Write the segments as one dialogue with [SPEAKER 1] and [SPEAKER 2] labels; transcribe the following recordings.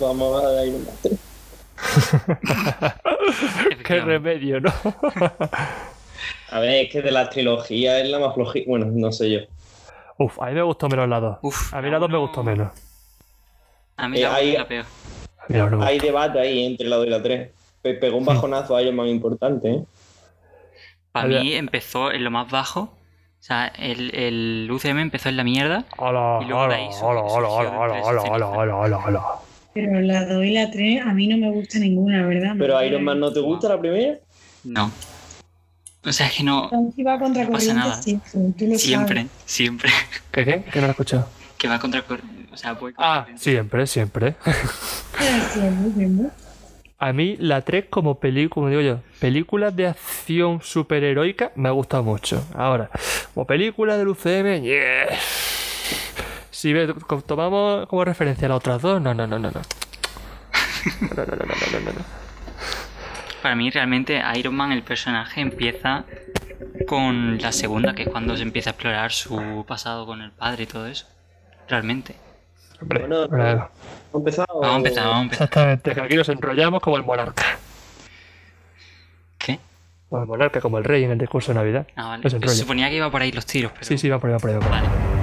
[SPEAKER 1] Vamos a Iron Man 3.
[SPEAKER 2] Qué remedio, ¿no?
[SPEAKER 1] A ver, es que de la trilogía es la más flojita. Bueno, no sé yo.
[SPEAKER 2] Uf, a mí me gustó menos la 2.
[SPEAKER 3] Uf,
[SPEAKER 2] A mí la 2 me gustó menos.
[SPEAKER 3] A mí
[SPEAKER 1] Eh,
[SPEAKER 3] la uno
[SPEAKER 1] hay-
[SPEAKER 3] la peor.
[SPEAKER 2] Mira, no me
[SPEAKER 1] Hay debate ahí entre la 2 y la 3. Pe- Pegó un bajonazo a Iron Man importante, ¿eh?
[SPEAKER 3] Para mí empezó en lo más bajo. O sea, el, el UCM empezó en la mierda.
[SPEAKER 2] Hola,
[SPEAKER 3] Y luego
[SPEAKER 2] hola, hola,
[SPEAKER 3] surgió
[SPEAKER 2] hola, hola, hola, hola,
[SPEAKER 3] ceniza.
[SPEAKER 2] hola, hola, hola, hola.
[SPEAKER 4] Pero la 2 y la 3 a mí no me gusta ninguna, ¿verdad?
[SPEAKER 1] Pero Iron Man no te gusta la primera.
[SPEAKER 3] No. O sea, es que no.
[SPEAKER 4] Va contra
[SPEAKER 3] No pasa nada.
[SPEAKER 4] siempre,
[SPEAKER 3] Siempre.
[SPEAKER 2] ¿Qué, qué? Que no lo he escuchado.
[SPEAKER 3] Que va contra O sea, voy contra
[SPEAKER 2] Ah, siempre, siempre.
[SPEAKER 4] Siempre.
[SPEAKER 2] A mí la 3 como película, como digo yo, películas de acción superheroica me ha gustado mucho. Ahora, como película del UCM, yes. Si tomamos como referencia las otras dos, no, no, no, no, no. No, no, no, no, no, no, no.
[SPEAKER 3] Para mí, realmente, Iron Man, el personaje, empieza con la segunda, que es cuando se empieza a explorar su pasado con el padre y todo eso. Realmente.
[SPEAKER 2] Hombre,
[SPEAKER 1] Bueno,
[SPEAKER 2] claro.
[SPEAKER 1] ¿Hemos empezado?
[SPEAKER 3] Vamos a empezar, vamos a empezar.
[SPEAKER 2] Exactamente, que aquí nos enrollamos como el monarca.
[SPEAKER 3] ¿Qué?
[SPEAKER 2] Como el monarca, como el rey en el discurso de Navidad.
[SPEAKER 3] Ah, vale.
[SPEAKER 2] Nos
[SPEAKER 3] Se suponía que iba por ahí los tiros, pero.
[SPEAKER 2] Sí, sí, va por ahí, va por ahí. va por ahí.
[SPEAKER 3] Vale.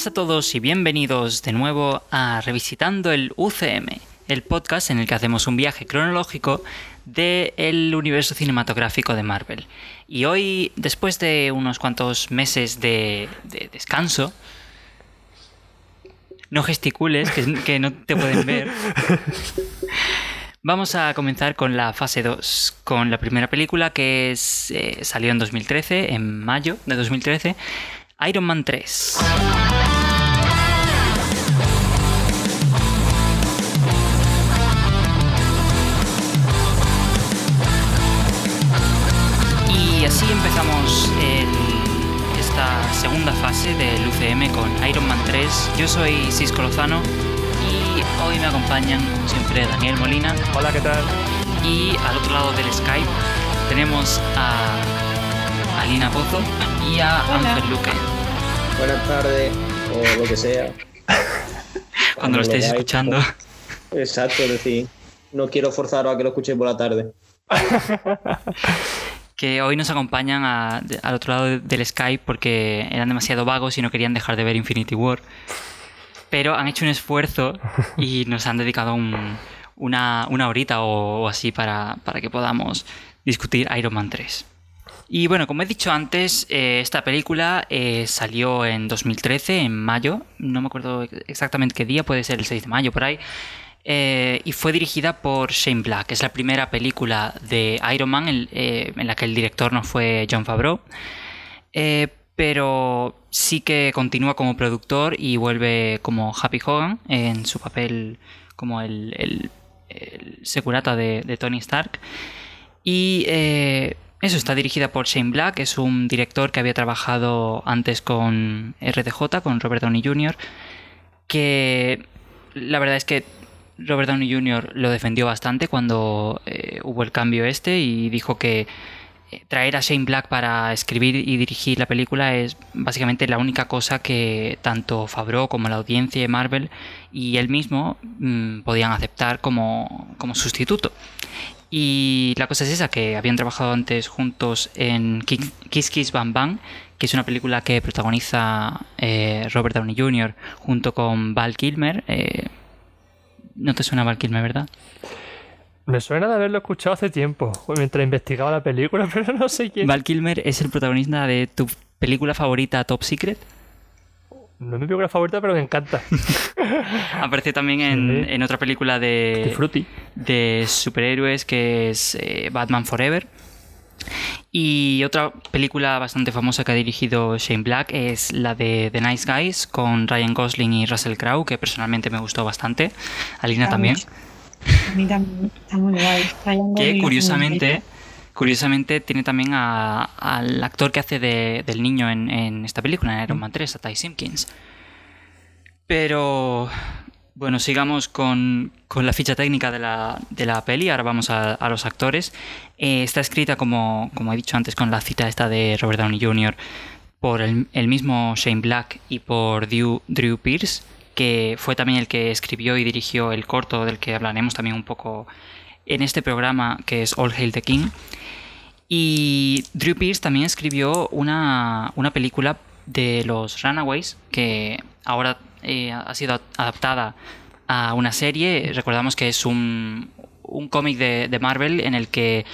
[SPEAKER 3] Buenas a todos y bienvenidos de nuevo a Revisitando el UCM, el podcast en el que hacemos un viaje cronológico del universo cinematográfico de Marvel. Y hoy, después de unos cuantos meses de, de descanso, no gesticules, que, no te pueden ver. Vamos a comenzar con la fase 2, con la primera película que eh, salió en 2013, en mayo de 2013, Iron Man 3. Segunda fase del UCM con Iron Man 3. Yo soy Cisco Lozano y hoy me acompañan, como siempre, Daniel Molina.
[SPEAKER 2] Hola, ¿qué tal?
[SPEAKER 3] Y al otro lado del Skype tenemos a Alina Pozo y a
[SPEAKER 4] Hola.
[SPEAKER 3] Ángel Luque.
[SPEAKER 1] Buenas tardes, o lo que sea.
[SPEAKER 3] Cuando lo estéis escuchando.
[SPEAKER 1] Exacto, es decir, no quiero forzaros a que lo escuchéis por la tarde.
[SPEAKER 3] que hoy nos acompañan a- al otro lado del Skype porque eran demasiado vagos y no querían dejar de ver Infinity War. Pero han hecho un esfuerzo y nos han dedicado un- una, una horita o, o así para, para que podamos discutir Iron Man 3. Y bueno, como he dicho antes, eh, esta película eh, salió en 2013, en mayo, no me acuerdo exactamente qué día, puede ser el 6 de mayo por ahí, eh, y fue dirigida por Shane Black. Es la primera película de Iron Man en, eh, en la que el director no fue John Favreau. Eh, pero sí que continúa como productor y vuelve como Happy Hogan en su papel como el, el- securata de, Tony Stark. Y eso está dirigida por Shane Black, es un director que había trabajado antes con RDJ, con Robert Downey Jr., que la verdad es que Robert Downey Jr. lo defendió bastante cuando eh, hubo el cambio este y dijo que eh, traer a Shane Black para escribir y dirigir la película es básicamente la única cosa que tanto Favreau como la audiencia de Marvel y él mismo mm, podían aceptar como, como sustituto. Y la cosa es esa, que habían trabajado antes juntos en Kiss Kiss, Bang Bang, que es una película que protagoniza eh, Robert Downey Jr. junto con Val Kilmer. eh, no te suena Val Kilmer, ¿verdad?
[SPEAKER 2] Me suena de haberlo escuchado hace tiempo, mientras investigaba la película, pero no sé quién.
[SPEAKER 3] Val Kilmer es el protagonista de tu película favorita Top Secret.
[SPEAKER 2] No es mi película favorita, pero me encanta.
[SPEAKER 3] Aparece también en,
[SPEAKER 2] Sí.
[SPEAKER 3] en otra película de,
[SPEAKER 2] Frutti.
[SPEAKER 3] de superhéroes que es eh, Batman Forever. Y otra película bastante famosa que ha dirigido Shane Black es la de The Nice Guys con Ryan Gosling y Russell Crowe, que personalmente me gustó bastante. Alina
[SPEAKER 4] Ah,
[SPEAKER 3] también.
[SPEAKER 4] A mí también está muy guay. Ryan
[SPEAKER 3] Que curiosamente, curiosamente tiene también a- al actor que hace de- del niño en, en esta película, en Iron Man 3, a Ty Simpkins. Pero bueno, sigamos con, con la ficha técnica de la, de la peli. Ahora vamos a, a los actores. Eh, está escrita, como, como he dicho antes, con la cita esta de Robert Downey Jr. por el, el mismo Shane Black y por Drew, Drew Pierce, que fue también el que escribió y dirigió el corto del que hablaremos también un poco en este programa, que es All Hail the King. Y Drew Pierce también escribió una, una película de los Runaways, que ahora eh, ha sido adaptada a una serie. Recordamos que es un, un cómic de, de Marvel en el que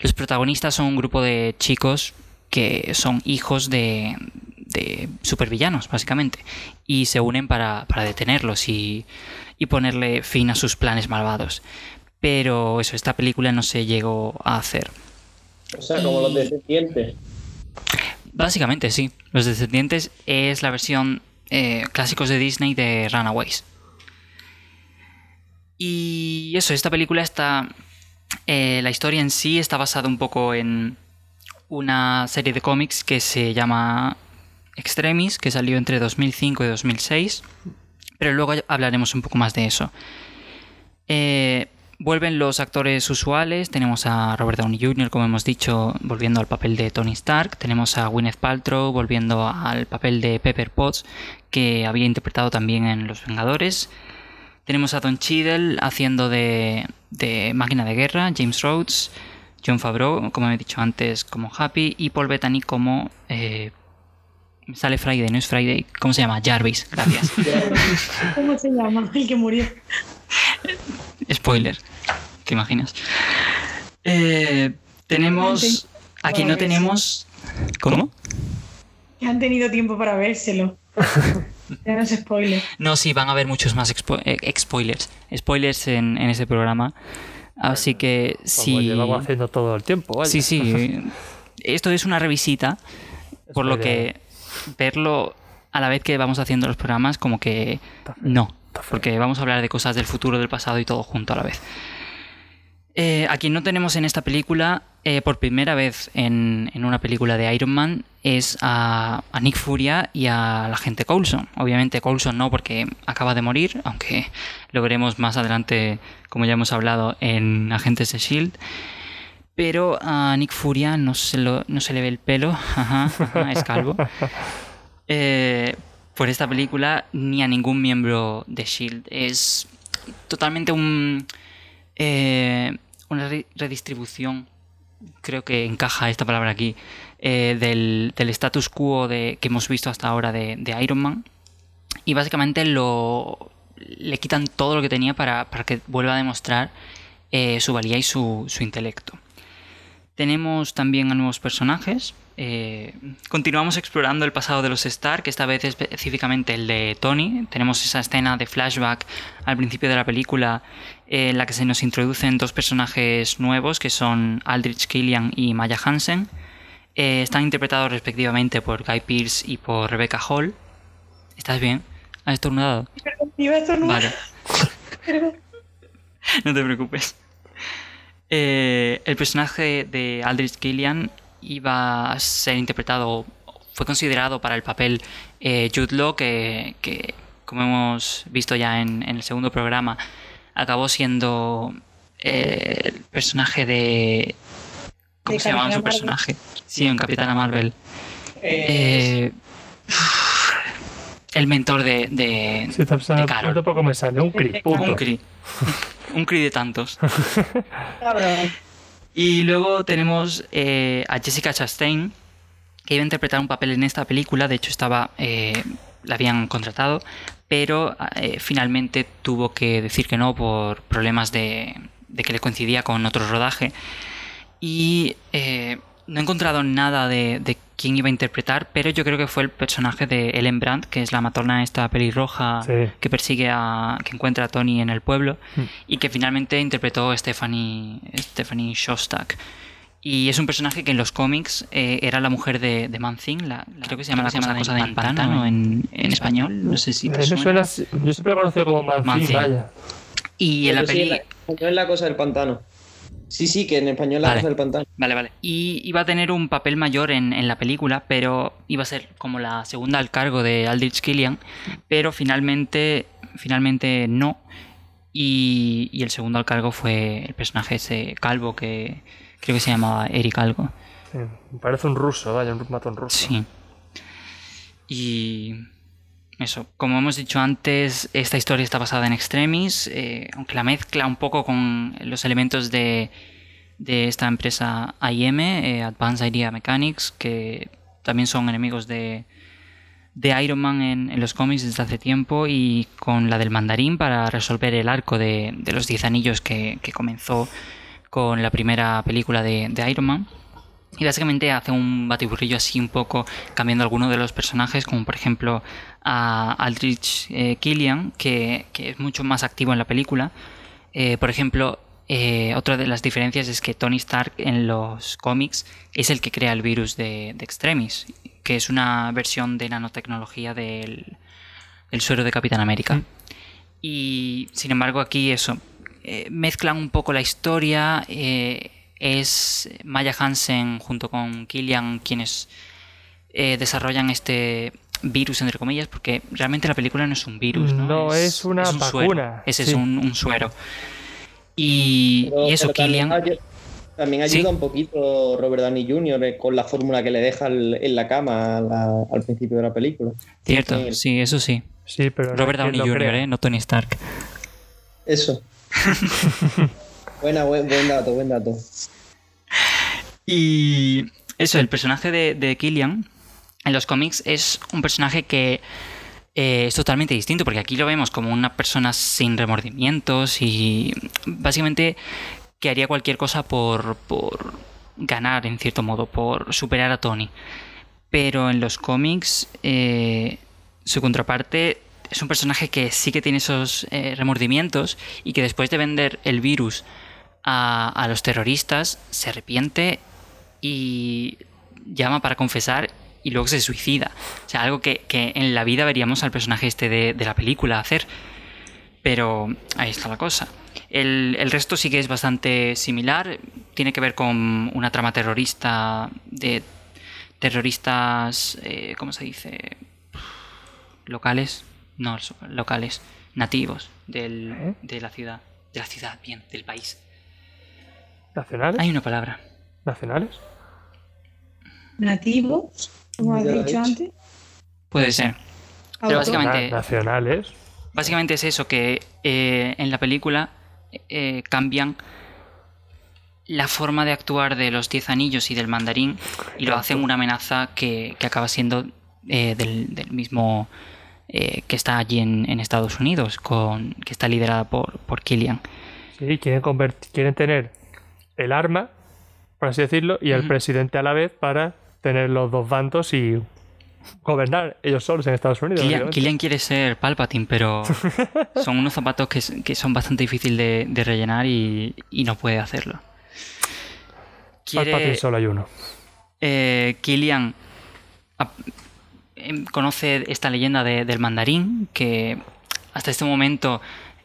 [SPEAKER 3] los protagonistas son un grupo de chicos que son hijos de, de supervillanos, básicamente, y se unen para, para detenerlos y, y ponerle fin a sus planes malvados. Pero eso, esta película no se llegó a hacer.
[SPEAKER 1] O sea, como los descendientes.
[SPEAKER 3] Básicamente sí. Los Descendientes es la versión eh, clásicos de Disney de Runaways. Y eso, esta película está... eh, la historia en sí está basada un poco en una serie de cómics que se llama Extremis, que salió entre 2005 y 2006. Pero luego hablaremos un poco más de eso. Eh, vuelven los actores usuales. Tenemos a Robert Downey Jr., como hemos dicho, volviendo al papel de Tony Stark. Tenemos a Gwyneth Paltrow volviendo al papel de Pepper Potts, que había interpretado también en Los Vengadores. Tenemos a Don Cheadle haciendo de, de máquina de guerra, James Rhodes, John Favreau, como he dicho antes, como Happy, y Paul Bettany como... eh, me sale Friday, no es Friday. ¿Cómo se llama? Jarvis, gracias.
[SPEAKER 4] ¿Cómo se llama? El que murió.
[SPEAKER 3] Spoiler. ¿Te imaginas? Eh, tenemos. Aquí no tenemos. ¿Cómo?
[SPEAKER 4] Que han tenido tiempo para vérselo. Ya no es spoiler.
[SPEAKER 3] No, sí, van a haber muchos más expo- eh, spoilers. Spoilers en, en ese programa. Así que
[SPEAKER 2] Como
[SPEAKER 3] sí.
[SPEAKER 2] llevamos haciendo todo el tiempo, vaya.
[SPEAKER 3] Sí, sí. Esto es una revisita. Por lo que verlo a la vez que vamos haciendo los programas, como que no. Porque vamos a hablar de cosas del futuro, del pasado y todo junto a la vez. Eh, a quien no tenemos en esta película, eh, por primera vez en, en una película de Iron Man, es a, a Nick Furia y a la gente Coulson. Obviamente Coulson no, porque acaba de morir, aunque lo veremos más adelante, como ya hemos hablado, en Agentes de Shield. Pero a Nick Furia no se, lo- no se le ve el pelo, ajá, ajá, es calvo. Eh, por esta película, ni a ningún miembro de Shield. Es totalmente un, eh, una re- redistribución, creo que encaja esta palabra aquí, eh, del, del status quo de, que hemos visto hasta ahora de, de Iron Man. Y básicamente lo, le quitan todo lo que tenía para, para que vuelva a demostrar eh, su valía y su, su intelecto. Tenemos también a nuevos personajes. eh, continuamos explorando el pasado de los Stark, esta vez específicamente el de Tony. Tenemos esa escena de flashback al principio de la película eh, en la que se nos introducen dos personajes nuevos que son Aldrich Killian y Maya Hansen. Eh, están interpretados respectivamente por Guy Pearce y por Rebecca Hall. ¿Estás bien? ¿Has estornudado?
[SPEAKER 4] Iba a estornudar.
[SPEAKER 3] Vale. No te preocupes. Eh, el personaje de Aldrich Killian iba a ser interpretado, fue considerado para el papel eh, Jude Law, que, que, como hemos visto ya en, en el segundo programa, acabó siendo eh, el personaje de... ¿Cómo
[SPEAKER 4] De
[SPEAKER 3] se llamaba su
[SPEAKER 4] Capitana Marvel.
[SPEAKER 3] personaje? Sí, en Capitana Marvel.
[SPEAKER 1] Eh,
[SPEAKER 3] Eh, el mentor de, de,
[SPEAKER 2] Sí, está pensando,
[SPEAKER 3] de Carol.
[SPEAKER 2] tampoco me sale un cri, punto.
[SPEAKER 3] Un cri. Un cri de tantos. Y luego tenemos eh, a Jessica Chastain, que iba a interpretar un papel en esta película. De hecho, estaba. eh, la habían contratado, pero eh, finalmente tuvo que decir que no por problemas de, de que le coincidía con otro rodaje. Y eh, no he encontrado nada de, de quién iba a interpretar, pero yo creo que fue el personaje de Ellen Brandt, que es la matrona esta pelirroja
[SPEAKER 2] Sí.
[SPEAKER 3] que persigue a. que encuentra a Tony en el pueblo
[SPEAKER 2] Mm.
[SPEAKER 3] y que finalmente interpretó Stephanie, Stephanie Shostak. Y es un personaje que en los cómics eh, era la mujer de, de Man Thing, la, creo que se llama la cosa, cosa del pantano en, en español. No sé si te
[SPEAKER 2] Eh,
[SPEAKER 3] suena.
[SPEAKER 2] suena- yo siempre lo conocido como vaya.
[SPEAKER 3] Y en la
[SPEAKER 1] sí,
[SPEAKER 3] peli.
[SPEAKER 1] en es la cosa del pantano. Sí, sí, que en español es la
[SPEAKER 3] Vale.
[SPEAKER 1] cosa del pantano.
[SPEAKER 3] Vale, vale. Y iba a tener un papel mayor en, en la película, pero iba a ser como la segunda al cargo de Aldrich Killian, pero finalmente, finalmente no. Y, y el segundo al cargo fue el personaje ese calvo que creo que se llamaba Eric algo.
[SPEAKER 2] Sí, me parece un ruso, vaya, un matón ruso.
[SPEAKER 3] Sí. Y eso, como hemos dicho antes, esta historia está basada en Extremis, eh, aunque la mezcla un poco con los elementos de, de esta empresa AIM, eh, Advanced Idea Mechanics, que también son enemigos de, de Iron Man en, en los cómics desde hace tiempo, y con la del mandarín para resolver el arco de, de los 10 anillos que, que comenzó con la primera película de Iron Man. Y básicamente hace un batiburrillo así un poco cambiando algunos de los personajes, como por ejemplo a Aldrich eh, Killian, que, que es mucho más activo en la película. Eh, por ejemplo, eh, otra de las diferencias es que Tony Stark en los cómics es el que crea el virus de, de Extremis, que es una versión de nanotecnología del, del suero de Capitán América. Y sin embargo aquí eso, mezclan un poco la historia, eh, es Maya Hansen junto con Killian quienes eh, desarrollan este virus entre comillas porque realmente la película no es un virus no,
[SPEAKER 2] No, es una
[SPEAKER 3] un suero.
[SPEAKER 2] vacuna,
[SPEAKER 3] ese
[SPEAKER 2] sí.
[SPEAKER 3] es un, un suero y,
[SPEAKER 1] Pero-
[SPEAKER 3] y eso
[SPEAKER 1] también
[SPEAKER 3] Killian
[SPEAKER 1] También
[SPEAKER 3] Sí.
[SPEAKER 1] ayuda un poquito Robert Downey Jr. eh, con la fórmula que le deja en la cama la- al principio de la película.
[SPEAKER 3] cierto
[SPEAKER 1] Sí.
[SPEAKER 3] sí eso sí
[SPEAKER 2] Sí, pero no
[SPEAKER 3] Robert Downey Jr. ¿eh? no Tony Stark
[SPEAKER 1] Eso. Buen, dato, buen dato.
[SPEAKER 3] Y eso, el personaje de, de Killian en los cómics es un personaje que eh, es totalmente distinto, porque aquí lo vemos como una persona sin remordimientos y básicamente que haría cualquier cosa por, por ganar, en cierto modo, por superar a Tony. Pero en los cómics, eh, su contraparte es un personaje que sí que tiene esos eh, remordimientos y que después de vender el virus a, a los terroristas se arrepiente y llama para confesar y luego se suicida. O sea, algo que, que en la vida veríamos al personaje este de, de la película hacer. Pero ahí está la cosa. El, el resto sí que es bastante similar. Tiene que ver con una trama terrorista de terroristas, eh, ¿cómo se dice? Locales. No, locales. Nativos del-
[SPEAKER 2] ¿Eh?
[SPEAKER 3] de la ciudad. De la ciudad, bien, del país.
[SPEAKER 2] ¿Nacionales?
[SPEAKER 3] Hay una palabra.
[SPEAKER 2] ¿Nacionales?
[SPEAKER 4] Nativos, como has dicho antes.
[SPEAKER 3] Puede ser. Pero básicamente-
[SPEAKER 2] Na- nacionales.
[SPEAKER 3] Básicamente es eso, que eh, en la película eh, cambian la forma de actuar de los Diez Anillos y del mandarín y lo hacen una amenaza que, que acaba siendo eh, del, del mismo eh, que está allí en, en Estados Unidos, con, que está liderada por, por Killian.
[SPEAKER 2] Sí, quieren, quieren tener el arma, por así decirlo, y el presidente a la vez para tener los dos bandos y gobernar ellos solos en Estados Unidos.
[SPEAKER 3] Killian, quiere ser Palpatine, pero son unos zapatos que, que son bastante difíciles de, de rellenar y, y no puede hacerlo.
[SPEAKER 2] Palpatine solo hay uno.
[SPEAKER 3] eh, Killian em, conoce esta leyenda de- del mandarín, que hasta este momento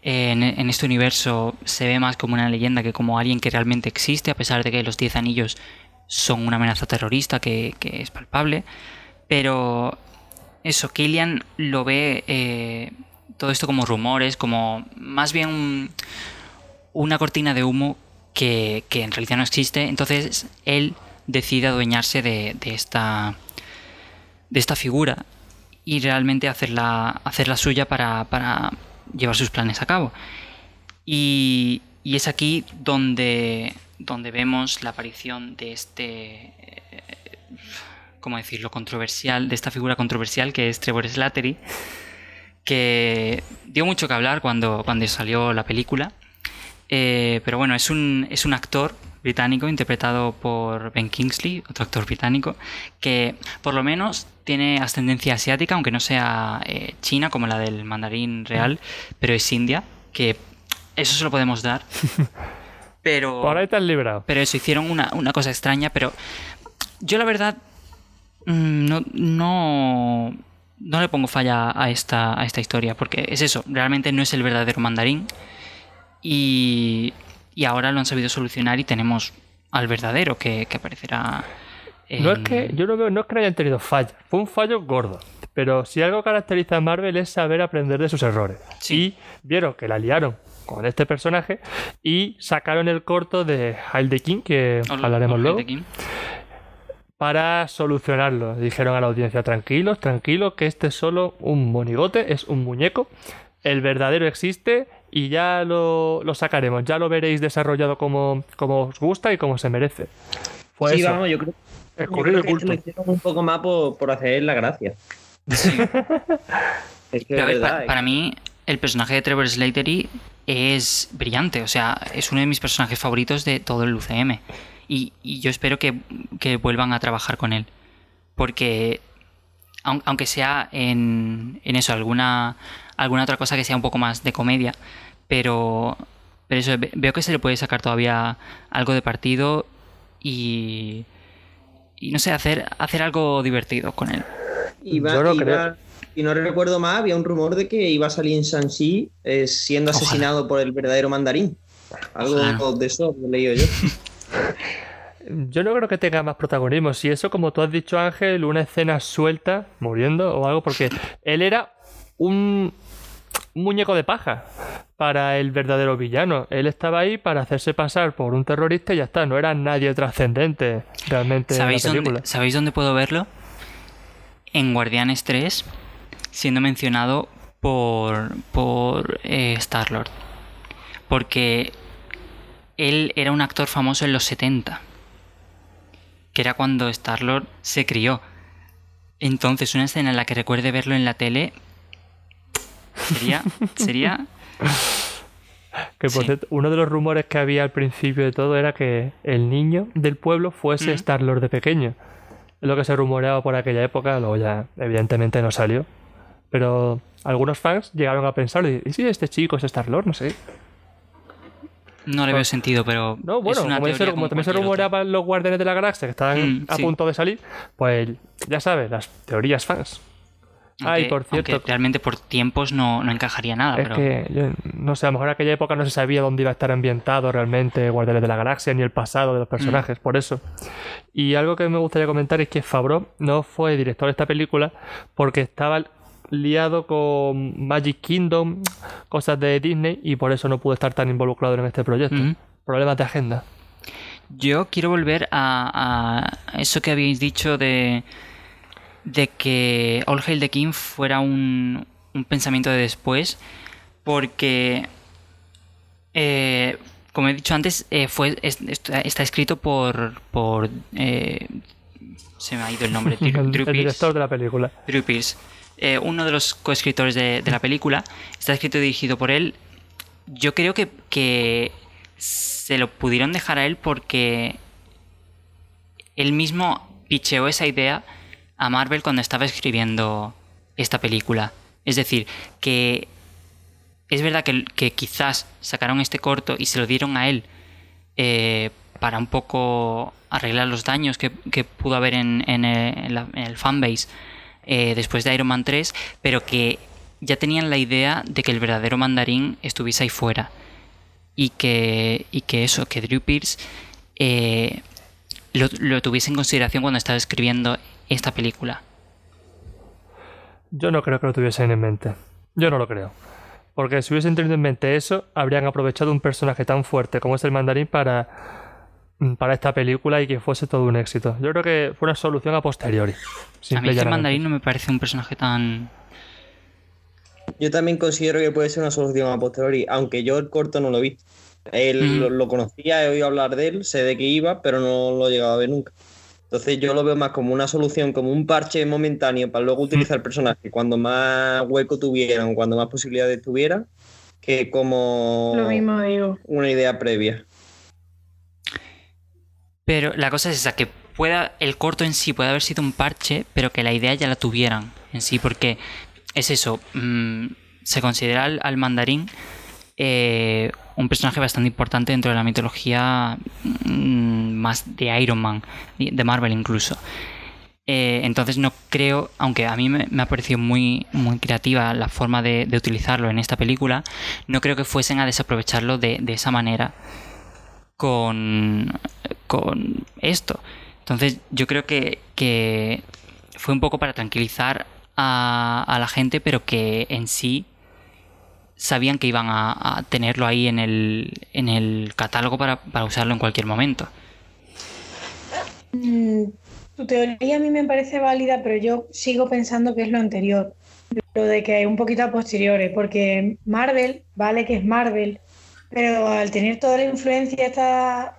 [SPEAKER 3] en, este universo se ve más como una leyenda que como alguien que realmente existe, a pesar de que los Diez Anillos son una amenaza terrorista que, es palpable. Pero eso, Killian lo ve eh, todo esto como rumores, como más bien un- una cortina de humo que, en realidad no existe. Entonces él decide adueñarse de, de esta de esta figura y realmente hacerla, hacerla suya para, para llevar sus planes a cabo. Y, es aquí donde, donde vemos la aparición de este, eh, ¿cómo decirlo?, controversial, de esta figura controversial que es Trevor Slattery, que dio mucho que hablar cuando, cuando salió la película. Eh, pero bueno, es un, es un actor británico interpretado por Ben Kingsley, otro actor británico, que por lo menos tiene ascendencia asiática, aunque no sea eh, china como la del mandarín real, pero es india, que eso se lo podemos dar. Pero.
[SPEAKER 2] Por ahí te has librado.
[SPEAKER 3] Pero eso, hicieron una, una cosa extraña, pero. Yo la verdad. mm, No. No. No le pongo falla a esta, a esta historia, porque es eso, realmente no es el verdadero mandarín. Y, y ahora lo han sabido solucionar y tenemos al verdadero que, que aparecerá. en-
[SPEAKER 2] No es que, yo no veo, no es que no hayan tenido fallos, fue un fallo gordo. Pero si algo caracteriza a Marvel es saber aprender de sus errores.
[SPEAKER 3] Sí.
[SPEAKER 2] Y vieron que la liaron con este personaje y sacaron el corto de Hail the King, que hablaremos luego, para solucionarlo. Dijeron a la audiencia, tranquilos, tranquilos, que este es solo un monigote, es un muñeco. El verdadero existe y ya lo, lo sacaremos, ya lo veréis desarrollado como, como os gusta y como se merece. Fue
[SPEAKER 1] sí,
[SPEAKER 2] eso,
[SPEAKER 1] vamos, yo creo, yo
[SPEAKER 2] escurrir
[SPEAKER 1] creo
[SPEAKER 2] el
[SPEAKER 1] que esto lo hicieron un poco más por, por hacer la gracia. es que
[SPEAKER 3] Pero a
[SPEAKER 1] es
[SPEAKER 3] ver,
[SPEAKER 1] verdad,
[SPEAKER 3] pa-
[SPEAKER 1] es
[SPEAKER 3] para mí, el personaje de Trevor Slattery es brillante. O sea, es uno de mis personajes favoritos de todo el UCM. Y, y yo espero que, que vuelvan a trabajar con él. Porque, aun- aunque sea en, en eso, alguna, alguna otra cosa que sea un poco más de comedia, pero, pero eso, ve- veo que se le puede sacar todavía algo de partido y, y no sé, hacer, hacer algo divertido con él.
[SPEAKER 1] Iba-
[SPEAKER 2] Yo no
[SPEAKER 1] iba-
[SPEAKER 2] creo.
[SPEAKER 1] Y no recuerdo más, había un rumor de que iba a salir en Shang-Chi eh, siendo
[SPEAKER 3] Ojalá.
[SPEAKER 1] asesinado por el verdadero mandarín. Algo
[SPEAKER 3] Ojalá.
[SPEAKER 1] de eso he leído yo.
[SPEAKER 2] Yo no creo que tenga más protagonismo. Si eso, como tú has dicho, Ángel, una escena suelta, muriendo o algo, porque él era un, muñeco de paja para el verdadero villano. Él estaba ahí para hacerse pasar por un terrorista y ya está. No era nadie trascendente realmente en la
[SPEAKER 3] ¿Sabéis
[SPEAKER 2] película.
[SPEAKER 3] dónde, ¿Sabéis dónde puedo verlo? En Guardianes 3, siendo mencionado por, por eh, Star-Lord. Porque él era un actor famoso en los 70. Que era cuando Star-Lord se crió. Entonces, una escena en la que recuerde verlo en la tele sería. sería
[SPEAKER 2] Que por
[SPEAKER 3] Sí.
[SPEAKER 2] cierto, uno de los rumores que había al principio de todo era que el niño del pueblo fuese
[SPEAKER 3] Mm.
[SPEAKER 2] Star-Lord de pequeño. Es lo que se rumoreaba por aquella época, luego ya evidentemente no salió. Pero algunos fans llegaron a pensarlo y ¿y si este chico es Star-Lord? No sé.
[SPEAKER 3] No le veo sentido, pero.
[SPEAKER 2] No, bueno,
[SPEAKER 3] es una
[SPEAKER 2] como, también se rumoreaban los Guardianes de la Galaxia que estaban
[SPEAKER 3] Mm,
[SPEAKER 2] a
[SPEAKER 3] sí.
[SPEAKER 2] punto de salir, pues ya sabes, las teorías fans. Ah, y
[SPEAKER 3] Aunque-
[SPEAKER 2] por cierto-
[SPEAKER 3] aunque realmente por tiempos no, no encajaría nada.
[SPEAKER 2] Es
[SPEAKER 3] pero...
[SPEAKER 2] que, yo no sé, a lo mejor en aquella época no se sabía dónde iba a estar ambientado realmente Guardianes de la Galaxia ni el pasado de los personajes, por eso. Y algo que me gustaría comentar es que Favreau no fue director de esta película porque estaba liado con Magic Kingdom, cosas de Disney, y por eso no pudo estar tan involucrado en este proyecto.
[SPEAKER 3] Ujú.
[SPEAKER 2] Problemas de agenda.
[SPEAKER 3] Yo quiero volver a, a eso que habéis dicho de, de que All Hail the King fuera un, un pensamiento de después, porque, eh, como he dicho antes, eh, fue, es- está, está escrito por... por eh, se me ha ido el nombre. Drew-
[SPEAKER 2] el,
[SPEAKER 3] Drew
[SPEAKER 2] el director de la película.
[SPEAKER 3] Drew Pearce, eh, uno de los coescritores de, de la película, está escrito y dirigido por él. Yo creo que, que se lo pudieron dejar a él porque él mismo picheó esa idea a Marvel cuando estaba escribiendo esta película. Es decir, que es verdad que, quizás sacaron este corto y se lo dieron a él eh, para un poco arreglar los daños que, pudo haber en, el, fanbase eh, después de Iron Man 3, pero que ya tenían la idea de que el verdadero mandarín estuviese ahí fuera. Y que, y que eso, que Drew Pierce eh, lo tuviese en consideración cuando estaba escribiendo esta película.
[SPEAKER 2] Yo no creo que lo tuviesen en mente. Yo no lo creo. Porque si hubiesen tenido en mente eso, habrían aprovechado un personaje tan fuerte como es el mandarín para, mm, para esta película y que fuese todo un éxito. Yo creo que fue una solución a posteriori.
[SPEAKER 3] A mí
[SPEAKER 2] simple y
[SPEAKER 3] es que el
[SPEAKER 2] llanamente.
[SPEAKER 3] mandarín no me parece un personaje tan...
[SPEAKER 1] Yo también considero que puede ser una solución a posteriori, aunque yo el corto no lo he visto. Él lo, lo conocía, he oído hablar de él, sé de que iba, pero no lo he llegado a ver nunca. Entonces yo lo veo más como una solución, como un parche momentáneo para luego utilizar el personaje cuando más hueco tuvieran, cuando más posibilidades tuvieran, que como
[SPEAKER 4] Lo mismo digo.
[SPEAKER 1] una idea previa.
[SPEAKER 3] Pero la cosa es esa, que pueda el corto en sí puede haber sido un parche, pero que la idea ya la tuvieran en sí, porque es eso, mm, se considera al, al mandarín eh, un personaje bastante importante dentro de la mitología mm, más de Iron Man, de Marvel incluso. Eh, entonces no creo, aunque a mí me, ha parecido muy, muy creativa la forma de, de, utilizarlo en esta película, no creo que fuesen a desaprovecharlo de, de esa manera con, con esto. Entonces yo creo que, que fue un poco para tranquilizar a, a, la gente, pero que en sí sabían que iban a, a tenerlo ahí en el, en el catálogo para, para, usarlo en cualquier momento.
[SPEAKER 4] Mm, tu teoría a mí me parece válida, pero yo sigo pensando que es lo anterior, lo de que un poquito a posteriores, porque Marvel, vale que es Marvel, pero al tener toda la influencia está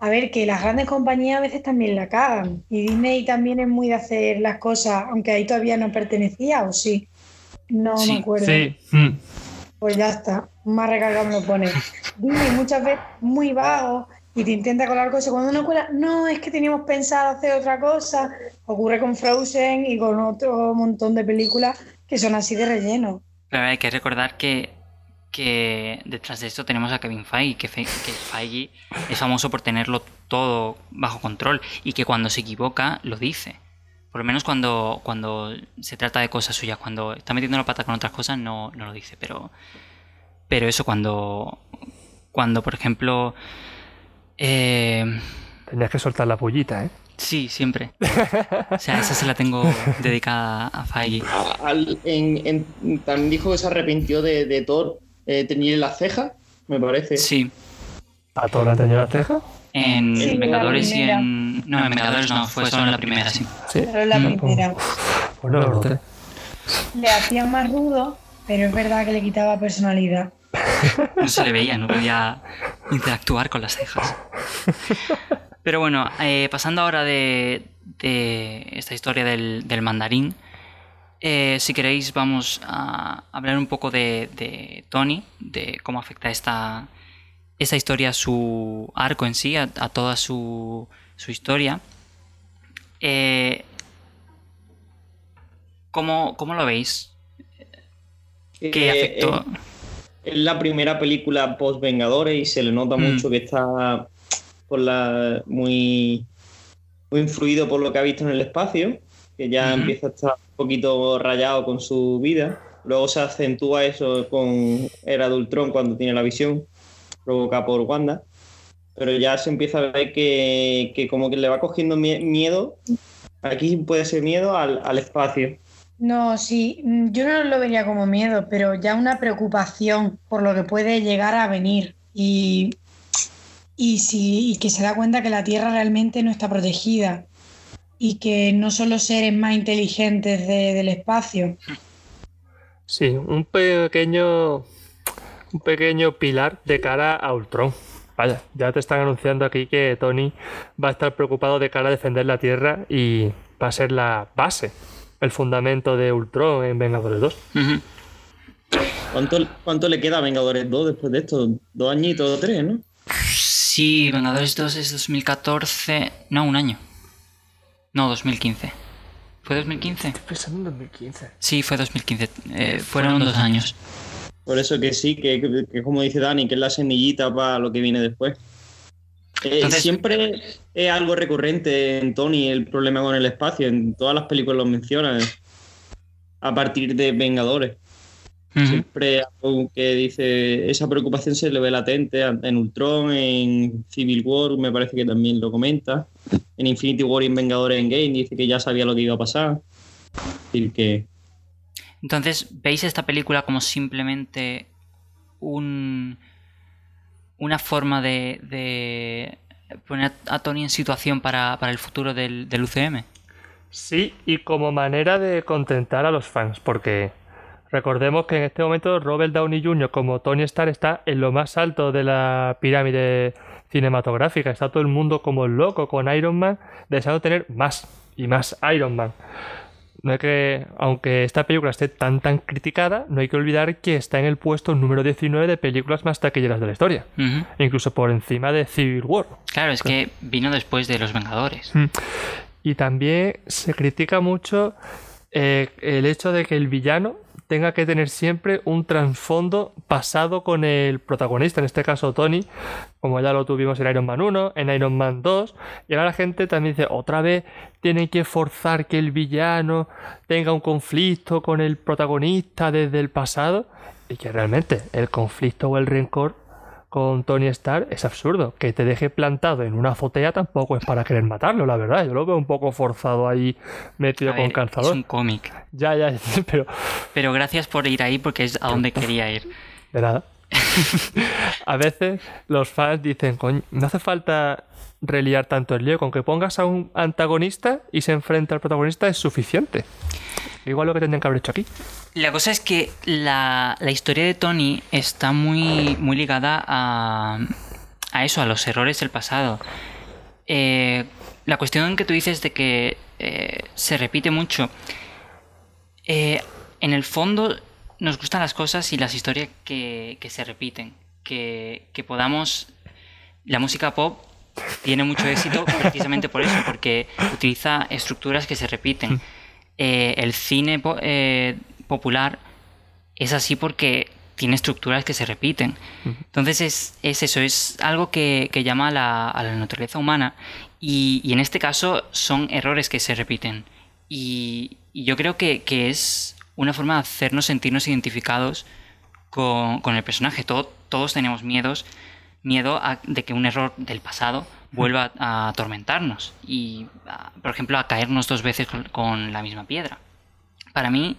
[SPEAKER 4] a ver, que las grandes compañías a veces también la cagan. Y Disney también es muy de hacer las cosas, aunque ahí todavía no pertenecía, ¿o sí? No
[SPEAKER 2] sí,
[SPEAKER 4] me acuerdo.
[SPEAKER 2] Sí. Mm.
[SPEAKER 4] Pues ya está, más recargado me lo pone. Disney muchas veces muy vago y te intenta colar cosas. Cuando uno cuela, no, es que teníamos pensado hacer otra cosa. Ocurre con Frozen y con otro montón de películas que son así de relleno.
[SPEAKER 3] Pero hay que recordar que que detrás de esto tenemos a Kevin Feige, que, Fe que Feige es famoso por tenerlo todo bajo control y que cuando se equivoca lo dice. Por lo menos cuando, cuando se trata de cosas suyas, cuando está metiendo la pata con otras cosas no, no lo dice, pero, pero eso cuando, cuando por ejemplo... Eh...
[SPEAKER 2] Tenías que soltar la pollita, ¿eh?
[SPEAKER 3] Sí, siempre. O sea, esa se la tengo dedicada a Feige.
[SPEAKER 1] Al, en, en, también dijo que se arrepintió de, de Thor eh, teñir las cejas, me parece.
[SPEAKER 3] Sí.
[SPEAKER 2] ¿A Thor le teñido las cejas?
[SPEAKER 3] En
[SPEAKER 4] Sí,
[SPEAKER 3] Vengadores y en. No, en Vengadores no, fue solo en la primera, sí.
[SPEAKER 2] Sí.
[SPEAKER 4] Es la primera.
[SPEAKER 2] Pues no.
[SPEAKER 4] Le hacían más rudo, pero es verdad que le quitaba personalidad.
[SPEAKER 3] No se le veía, no podía interactuar con las cejas. Pero bueno, eh, pasando ahora de, de esta historia del, del mandarín, eh, si queréis vamos a hablar un poco de, de, Tony, de cómo afecta esta, esta historia a su arco en sí, a, a toda su, su historia. Eh, ¿cómo, ¿Cómo lo veis? ¿Qué
[SPEAKER 1] Eh,
[SPEAKER 3] afectó?
[SPEAKER 1] Es la primera película post Vengadores y se le nota
[SPEAKER 3] Mm.
[SPEAKER 1] mucho que está por la muy, muy influido por lo que ha visto en el espacio, que ya empieza a estar un poquito rayado con su vida. Luego se acentúa eso con Era de Ultron cuando tiene la visión provocada por Wanda. Pero ya se empieza a ver que, que como que le va cogiendo mie- miedo. Aquí puede ser miedo al, al espacio.
[SPEAKER 4] No, sí, mm, yo no lo vería como miedo, pero ya una preocupación por lo que puede llegar a venir y, y, si, y que se da cuenta que la Tierra realmente no está protegida y que no son los seres más inteligentes de- del espacio.
[SPEAKER 2] Sí, un pequeño. Un pequeño pilar de cara a Ultron. Vaya, ya te están anunciando aquí que Tony va a estar preocupado de cara a defender la Tierra y va a ser la base, el fundamento de Ultron en Vengadores 2.
[SPEAKER 3] Ujú.
[SPEAKER 1] ¿Cuánto, ¿Cuánto le queda a Vengadores 2 después de esto? Dos añitos o tres, ¿no?
[SPEAKER 3] Sí, Vengadores 2 es 2014. No, un año. No, 2015. ¿Fue 2015?
[SPEAKER 2] Pensando en 2015.
[SPEAKER 3] Sí, fue 2015. Eh, fueron dos años.
[SPEAKER 1] Por eso que sí, que, que- que como dice Dani, que es la semillita para lo que viene después. Eh,
[SPEAKER 3] Entonces-
[SPEAKER 1] siempre es algo recurrente en Tony el problema con el espacio. En todas las películas lo mencionan. A partir de Vengadores.
[SPEAKER 3] Ujú.
[SPEAKER 1] Siempre algo que dice. Esa preocupación se le ve latente en Ultron, en Civil War, me parece que también lo comenta. En Infinity War y en Vengadores Endgame dice que ya sabía lo que iba a pasar. Es decir, que.
[SPEAKER 3] Entonces, ¿veis esta película como simplemente un, una forma de, de poner a Tony en situación para, el futuro del, del UCM?
[SPEAKER 2] Sí, y como manera de contentar a los fans, porque recordemos que en este momento Robert Downey Jr. como Tony Stark está en lo más alto de la pirámide cinematográfica. Está todo el mundo como loco con Iron Man, deseando tener más y más Iron Man. No hay que, aunque esta película esté tan tan criticada, no hay que olvidar que está en el puesto número 19 de películas más taquilleras de la historia, incluso por encima de Civil War.
[SPEAKER 3] Claro, es que vino después de Los Vengadores.
[SPEAKER 2] Y también se critica mucho eh, el hecho de que el villano tenga que tener siempre un trasfondo pasado con el protagonista, en este caso Tony, como ya lo tuvimos en Iron Man 1, en Iron Man 2, y ahora la gente también dice, otra vez tienen que forzar que el villano tenga un conflicto con el protagonista desde el pasado, y que realmente el conflicto o el rencor con Tony Stark es absurdo. Que te deje plantado en una azotea tampoco es para querer matarlo, la verdad. Yo lo veo un poco forzado ahí metido
[SPEAKER 3] A
[SPEAKER 2] con
[SPEAKER 3] ver,
[SPEAKER 2] calzador.
[SPEAKER 3] Es un cómic.
[SPEAKER 2] Ya, ya, pero
[SPEAKER 3] Pero gracias por ir ahí porque es a donde quería ir.
[SPEAKER 2] de nada. a veces los fans dicen, coño, no hace falta reliar tanto el lío, con que pongas a un antagonista y se enfrenta al protagonista es suficiente. Igual lo que tendrían que haber hecho aquí.
[SPEAKER 3] La cosa es que la, historia de Tony está muy, muy ligada a, a eso, a los errores del pasado. Eh, la cuestión que tú dices de que eh, se repite mucho. eh, en el fondo nos gustan las cosas y las historias que, que se repiten. Que, que podamos... La música pop tiene mucho éxito precisamente por eso, porque utiliza estructuras que se repiten. Eh, el cine po- eh, popular es así porque tiene estructuras que se repiten. Entonces es, es eso, es algo que, que llama a la, a la naturaleza humana y, y en este caso son errores que se repiten. Y, y yo creo que, que es una forma de hacernos sentirnos identificados con, con el personaje. Todo- todos tenemos miedos, miedo a- de que un error del pasado vuelva a, a atormentarnos y, a- por ejemplo, a caernos dos veces con, con la misma piedra. Para mí,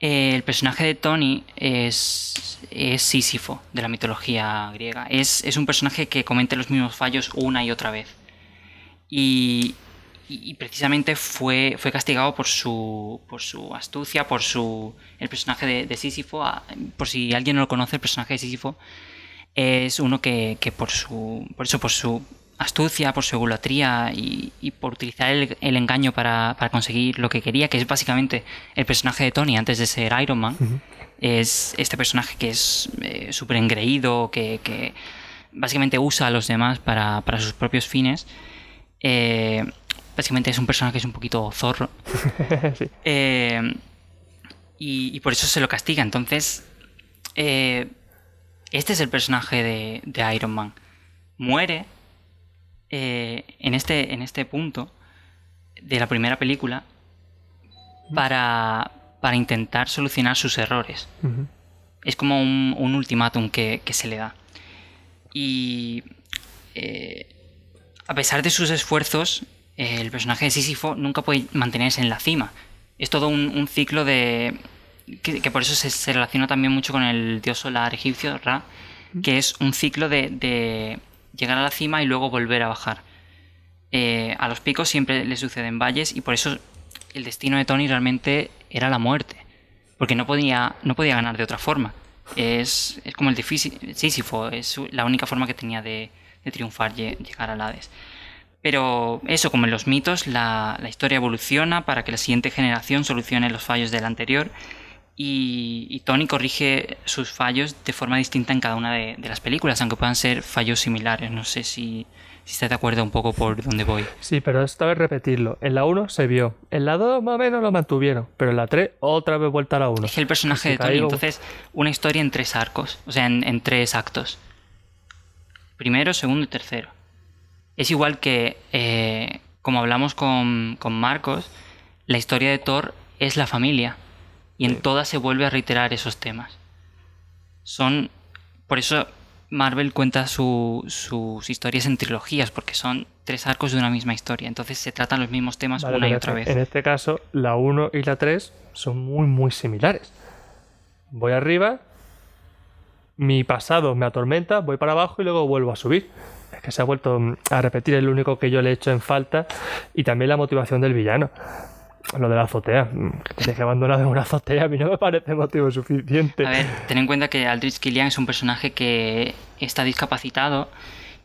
[SPEAKER 3] eh, el personaje de Tony es, es Sísifo de la mitología griega. Es, es un personaje que comete los mismos fallos una y otra vez. Y, y- y precisamente fue, fue castigado por su, por su astucia, por su el personaje de, de Sísifo. Ah, Por si alguien no lo conoce, el personaje de Sísifo es uno que, que por su por eso por su astucia, por su egolatría y, y por utilizar el, el engaño para, para conseguir lo que quería, que es básicamente el personaje de Tony antes de ser Iron Man, es este personaje que es eh, súper engreído, que, que básicamente usa a los demás para, para sus propios fines. Eh, básicamente es un personaje que es un poquito zorro.
[SPEAKER 2] Sí.
[SPEAKER 3] Eh, y, y por eso se lo castiga. Entonces, eh, este es el personaje de, de Iron Man. Muere eh, en, este, en este punto de la primera película para, para intentar solucionar sus errores. Es como un, un ultimátum que, que se le da. Y eh, a pesar de sus esfuerzos, el personaje de Sísifo nunca puede mantenerse en la cima. Es todo un, un ciclo de... Que, que por eso se, se relaciona también mucho con el dios solar egipcio, Ra, que es un ciclo de, de llegar a la cima y luego volver a bajar. Eh, a los picos siempre le suceden valles y por eso el destino de Tony realmente era la muerte. Porque no podía, no podía ganar de otra forma. Es, es como el Fisi- Sísifo, es la única forma que tenía de, de triunfar, lle- llegar al Hades. Pero eso, como en los mitos, la, la historia evoluciona para que la siguiente generación solucione los fallos del anterior. Y, y Tony corrige sus fallos de forma distinta en cada una de, de las películas, aunque puedan ser fallos similares. No sé si, si estás de acuerdo un poco por dónde voy.
[SPEAKER 2] Sí, pero esta vez repetirlo. En la 1 se vio. En la 2 más o menos lo mantuvieron. Pero en la 3 otra vez vuelta a la 1.
[SPEAKER 3] Es que el personaje de Tony, entonces, una historia en tres arcos, o sea, en, en tres actos. Primero, segundo y tercero. Es igual que, eh, como hablamos con, con Marcos, la historia de Thor es la familia. Y en todas se vuelve a reiterar esos temas. Son. Por eso Marvel cuenta su- sus historias en trilogías, porque son tres arcos de una misma historia. Entonces se tratan los mismos temas
[SPEAKER 2] Vale,
[SPEAKER 3] una y otra vez.
[SPEAKER 2] En este caso, la 1 y la 3 son muy, muy similares. Voy arriba, mi pasado me atormenta, voy para abajo y luego vuelvo a subir. Que se ha vuelto mm, a repetir, es lo único que yo le he hecho en falta. Y también la motivación del villano. Lo de la azotea. mm, Que abandonar en una azotea, a mí no me parece motivo suficiente.
[SPEAKER 3] A ver, ten en cuenta que Aldrich Killian es un personaje que está discapacitado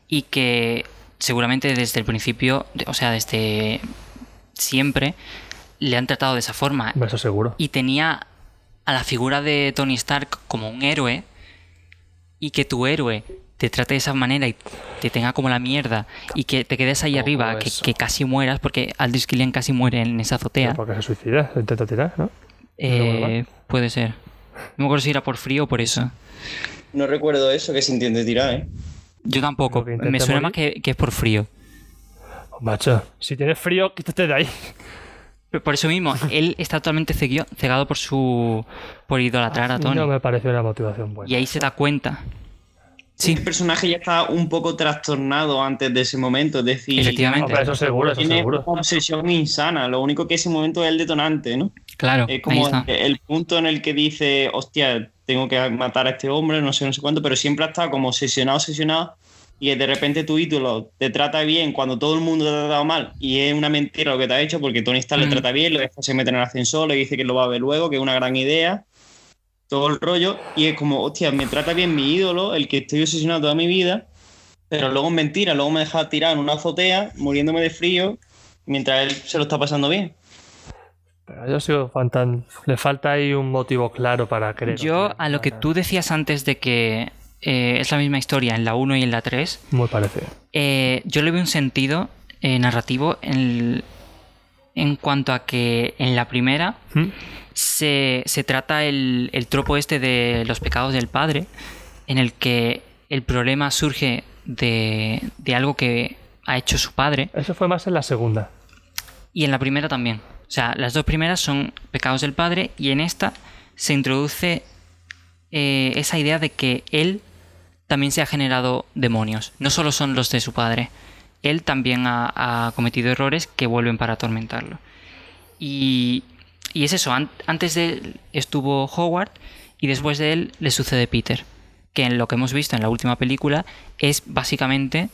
[SPEAKER 3] y que seguramente desde el principio, o sea, desde siempre, le han tratado de esa forma.
[SPEAKER 2] Eso seguro.
[SPEAKER 3] Y tenía a la figura de Tony Stark como un héroe y que tu héroe te trate de esa manera y te tenga como la mierda y que te quedes ahí arriba, que,
[SPEAKER 2] eso.
[SPEAKER 3] que casi mueras, porque Aldrich Killian casi muere en esa azotea.
[SPEAKER 2] Porque se suicida, se intenta tirar, ¿no?
[SPEAKER 3] Eh, puede ser. No me acuerdo si era por frío o por eso.
[SPEAKER 1] No recuerdo eso que se entiende tirar, ¿eh?
[SPEAKER 3] Yo tampoco. Me suena
[SPEAKER 2] morir.
[SPEAKER 3] más que, que es por frío.
[SPEAKER 2] Macho, si tienes frío, quítate de ahí.
[SPEAKER 3] Pero por eso mismo, él está totalmente cegado por su. por idolatrar a Tony.
[SPEAKER 2] No me parece una motivación buena.
[SPEAKER 3] Y ahí se da cuenta. Sí,
[SPEAKER 1] El personaje ya está un poco trastornado antes de ese momento, es decir,
[SPEAKER 3] Efectivamente.
[SPEAKER 2] Hombre, eso seguro, eso
[SPEAKER 1] tiene
[SPEAKER 2] seguro.
[SPEAKER 1] una obsesión insana. Lo único que ese momento es el detonante, ¿no?
[SPEAKER 3] claro.
[SPEAKER 1] Es
[SPEAKER 3] ahí
[SPEAKER 1] como
[SPEAKER 3] está.
[SPEAKER 1] el punto en el que dice, hostia, tengo que matar a este hombre, no sé, no sé cuánto, pero siempre ha estado como obsesionado, obsesionado, y de repente tu ídolo te trata bien cuando todo el mundo te ha tratado mal, y es una mentira lo que te ha hecho, porque Tony Stark
[SPEAKER 3] Mm.
[SPEAKER 1] le trata bien, lo deja se mete en el ascensor, le dice que lo va a ver luego, que es una gran idea, todo el rollo, y es como, hostia, me trata bien mi ídolo, el que estoy obsesionado toda mi vida, pero luego es mentira, luego me deja tirado en una azotea, muriéndome de frío, mientras él se lo está pasando bien.
[SPEAKER 2] Pero yo sigo fantan... Le falta ahí un motivo claro para creer.
[SPEAKER 3] Yo, a lo que tú decías antes de que eh, es la misma historia en la 1 y en la 3,
[SPEAKER 2] Muy parecido.
[SPEAKER 3] eh, yo le veo un sentido eh, narrativo en, el- en cuanto a que en la primera
[SPEAKER 2] ¿Mm?
[SPEAKER 3] Se, se trata el, el tropo este de los pecados del padre, en el que el problema surge de, de algo que ha hecho su padre,
[SPEAKER 2] Eso fue más en la segunda.
[SPEAKER 3] y en la primera también. O sea, las dos primeras son pecados del padre, y en esta se introduce eh, esa idea de que él también se ha generado demonios, no solo son los de su padre. Él también ha, ha cometido errores que vuelven para atormentarlo. Y, y es eso, an- antes de él estuvo Howard y después de él le sucede Peter, que en lo que hemos visto en la última película es básicamente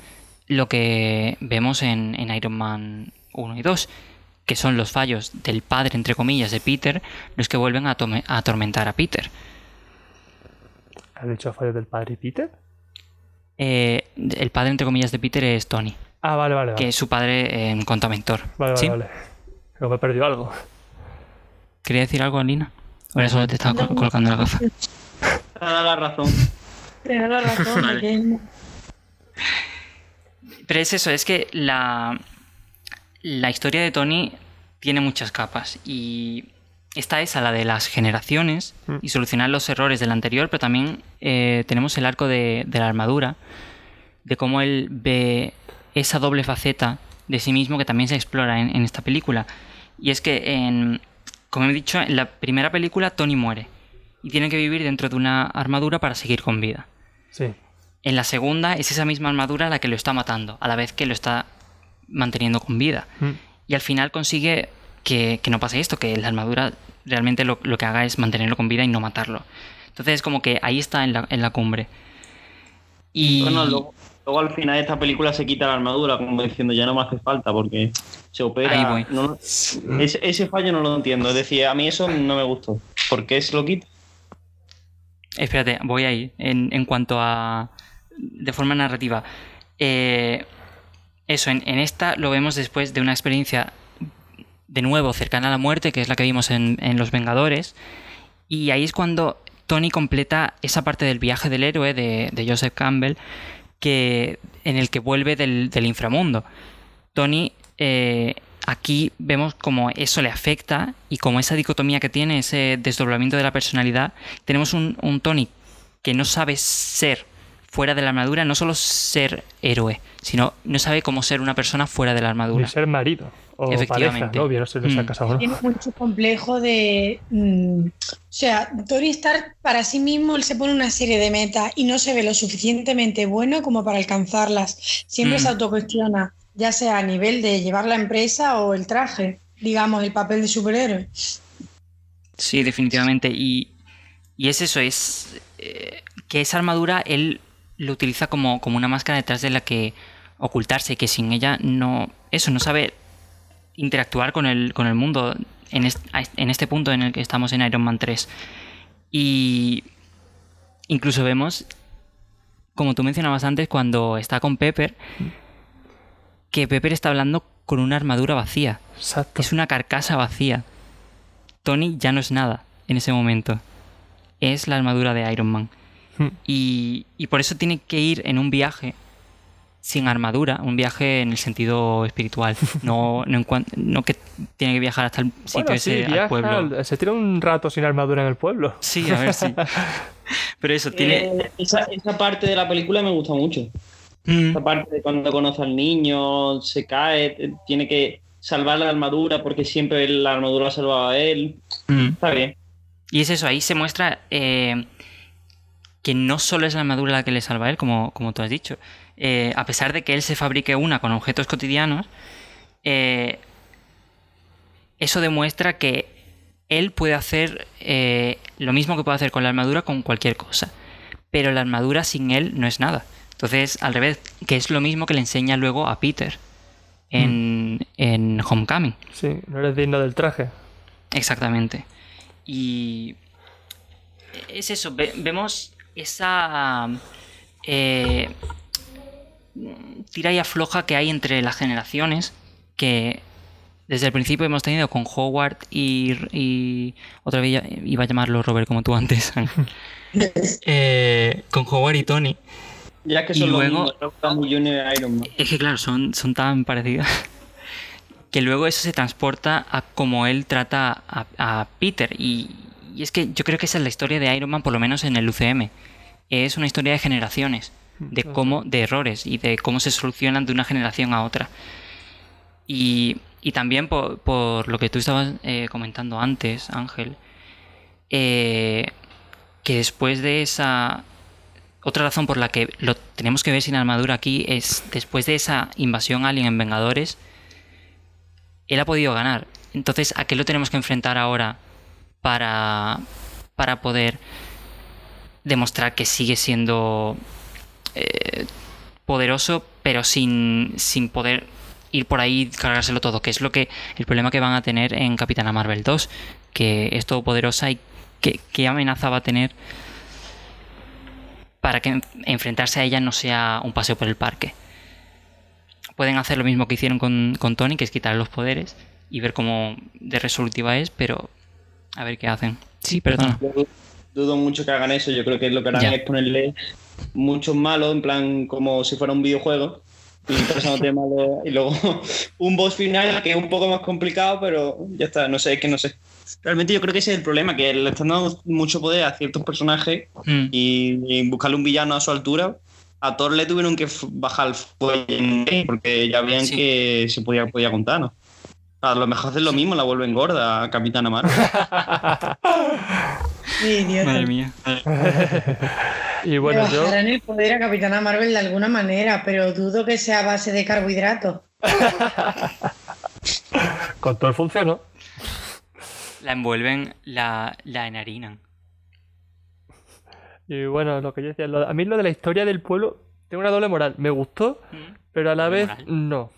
[SPEAKER 3] lo que vemos en, en Iron Man 1 y 2, que son los fallos del padre, entre comillas, de Peter, los que vuelven a, atormentar a Peter.
[SPEAKER 2] ¿Has dicho fallo del padre Peter?
[SPEAKER 3] Eh, el padre, entre comillas, de Peter es Tony,
[SPEAKER 2] Ah, vale, vale.
[SPEAKER 3] que es su padre en cuanto a mentor.
[SPEAKER 2] vale, vale.
[SPEAKER 3] ¿Sí?
[SPEAKER 2] vale. Pero me he perdido algo.
[SPEAKER 3] ¿Quería decir algo, Alina? Ahora solo te estaba col- colocando la gafa.
[SPEAKER 1] Te da la razón.
[SPEAKER 4] Pero la razón
[SPEAKER 3] Vale.
[SPEAKER 4] que
[SPEAKER 3] Pero es eso, es que la, la historia de Tony tiene muchas capas y esta es a la de las generaciones
[SPEAKER 2] Mm.
[SPEAKER 3] y solucionar los errores del anterior, pero también eh, tenemos el arco de, de la armadura, de cómo él ve esa doble faceta de sí mismo que también se explora en, en esta película. Y es que, en, como he dicho, en la primera película Tony muere y tiene que vivir dentro de una armadura para seguir con vida.
[SPEAKER 2] Sí.
[SPEAKER 3] En la segunda es esa misma armadura la que lo está matando, a la vez que lo está manteniendo con vida.
[SPEAKER 2] Mm.
[SPEAKER 3] Y al final consigue que, que no pase esto, que la armadura realmente lo, lo que haga es mantenerlo con vida y no matarlo. Entonces es como que ahí está en la, en la cumbre. Y
[SPEAKER 1] Bueno, luego, luego al final de esta película se quita la armadura, como diciendo ya no me hace falta porque se opera. No ese, ese fallo no lo entiendo. Es decir, a mí eso no me gustó. ¿Por qué se lo quita?
[SPEAKER 3] Espérate, voy ahí. En, en cuanto a. De forma narrativa. Eh, eso, en, en esta lo vemos después de una experiencia de nuevo cercana a la muerte, que es la que vimos en, en Los Vengadores. Y ahí es cuando Tony completa esa parte del viaje del héroe de, de Joseph Campbell, que, en el que vuelve del, inframundo. Tony, eh, aquí vemos como eso le afecta y como esa dicotomía que tiene, ese desdoblamiento de la personalidad, tenemos un, Tony que no sabe ser fuera de la armadura, no solo ser héroe, sino no sabe cómo ser una persona fuera de la armadura.
[SPEAKER 2] ser marido. O
[SPEAKER 3] Efectivamente.
[SPEAKER 2] pareja, novio, no sé si se ha
[SPEAKER 3] Mm.
[SPEAKER 2] casado no.
[SPEAKER 4] tiene mucho complejo de. mm, o sea, Tony Stark para sí mismo él se pone una serie de metas y no se ve lo suficientemente bueno como para alcanzarlas. Siempre
[SPEAKER 3] Mm.
[SPEAKER 4] se autocuestiona, ya sea a nivel de llevar la empresa o el traje, digamos, el papel de superhéroe.
[SPEAKER 3] Sí, definitivamente. Y, y es eso, es eh, que esa armadura él lo utiliza como, como una máscara detrás de la que ocultarse, que sin ella no, eso, no sabe interactuar con el, con el mundo en, est- en este punto en el que estamos en Iron Man 3. Y incluso vemos, como tú mencionabas antes, cuando está con Pepper, que Pepper está hablando con una armadura vacía.
[SPEAKER 2] Exacto.
[SPEAKER 3] Es una carcasa vacía. Tony ya no es nada en ese momento. Es la armadura de Iron Man.
[SPEAKER 2] Hmm.
[SPEAKER 3] Y, y por eso tiene que ir en un viaje sin armadura, un viaje en el sentido espiritual, no, no, en cuan- no que tiene que viajar hasta el sitio
[SPEAKER 2] Bueno,
[SPEAKER 3] ese
[SPEAKER 2] sí,
[SPEAKER 3] al pueblo.
[SPEAKER 2] se tira un rato sin armadura en el pueblo.
[SPEAKER 3] Sí, a ver si. Pero eso, tiene.
[SPEAKER 1] Eh, esa, esa parte de la película me gusta mucho.
[SPEAKER 3] Mm,
[SPEAKER 1] Esa parte de cuando conoce al niño, se cae, eh, tiene que salvar la armadura porque siempre la armadura ha salvado a él.
[SPEAKER 3] mm.
[SPEAKER 1] Está bien.
[SPEAKER 3] Y es eso, ahí se muestra eh, que no solo es la armadura la que le salva a él, como, como tú has dicho. Eh, a pesar de que él se fabrique una con objetos cotidianos, eh, eso demuestra que él puede hacer eh, lo mismo que puede hacer con la armadura con cualquier cosa. Pero la armadura sin él no es nada. Entonces, al revés, que es lo mismo que le enseña luego a Peter en, en Homecoming.
[SPEAKER 2] Sí, no eres digno del traje.
[SPEAKER 3] Exactamente. Y es eso, ve- vemos esa eh, tira y afloja que hay entre las generaciones que desde el principio hemos tenido con Howard y, y otra vez iba a llamarlo Robert como tú antes. Eh, con Howard y Tony.
[SPEAKER 1] Ya que
[SPEAKER 3] Y
[SPEAKER 1] son los
[SPEAKER 3] luego-
[SPEAKER 1] mismos, y Iron Man.
[SPEAKER 3] Es que claro, son, son tan parecidas. Que luego eso se transporta a cómo él trata a, a Peter. Y, y es que yo creo que esa es la historia de Iron Man, por lo menos en el UCM. Es una historia de generaciones, de cómo, de errores y de cómo se solucionan de una generación a otra. Y, y también por, por lo que tú estabas eh, comentando antes, Ángel, eh, que después de esa otra razón por la que lo tenemos que ver sin armadura aquí es después de esa invasión alien en Vengadores, él ha podido ganar. Entonces, ¿a qué lo tenemos que enfrentar ahora para, para poder demostrar que sigue siendo eh, poderoso, pero sin, sin poder ir por ahí y cargárselo todo? Que es lo que el problema que van a tener en Capitana Marvel 2, que es todopoderosa y que, qué amenaza va a tener para que en- enfrentarse a ella no sea un paseo por el parque. Pueden hacer lo mismo que hicieron con, con Tony, que es quitarle los poderes y ver cómo de resolutiva es, pero a ver qué hacen. Sí, perdona.
[SPEAKER 1] Dudo mucho que hagan eso. Yo creo que lo que harán
[SPEAKER 3] Ya.
[SPEAKER 1] es ponerle muchos malos, en plan como si fuera un videojuego. Y pasándote malo. Y luego un boss final que es un poco más complicado, pero ya está. No sé, es que no sé. Realmente yo creo que ese es el problema, que le están dando mucho poder a ciertos personajes
[SPEAKER 3] Mm,
[SPEAKER 1] y, y buscarle un villano a su altura. A Thor le tuvieron que bajar el fuelle porque ya veían
[SPEAKER 3] Sí.
[SPEAKER 1] que se podía, podía contar, ¿no? A lo mejor hacen lo mismo, la vuelven gorda a Capitana Marvel.
[SPEAKER 3] Madre mía.
[SPEAKER 2] Y bueno, yo.
[SPEAKER 4] bajarán el poder a Capitana Marvel de alguna manera, pero dudo que sea a base de carbohidratos.
[SPEAKER 2] Con todo el funcionó.
[SPEAKER 3] La envuelven, la, la enharinan.
[SPEAKER 2] Y bueno, lo que yo decía, lo- a mí lo de la historia del pueblo, tengo una doble moral. Me gustó,
[SPEAKER 3] Mm.
[SPEAKER 2] pero a la vez
[SPEAKER 3] moral.
[SPEAKER 2] no.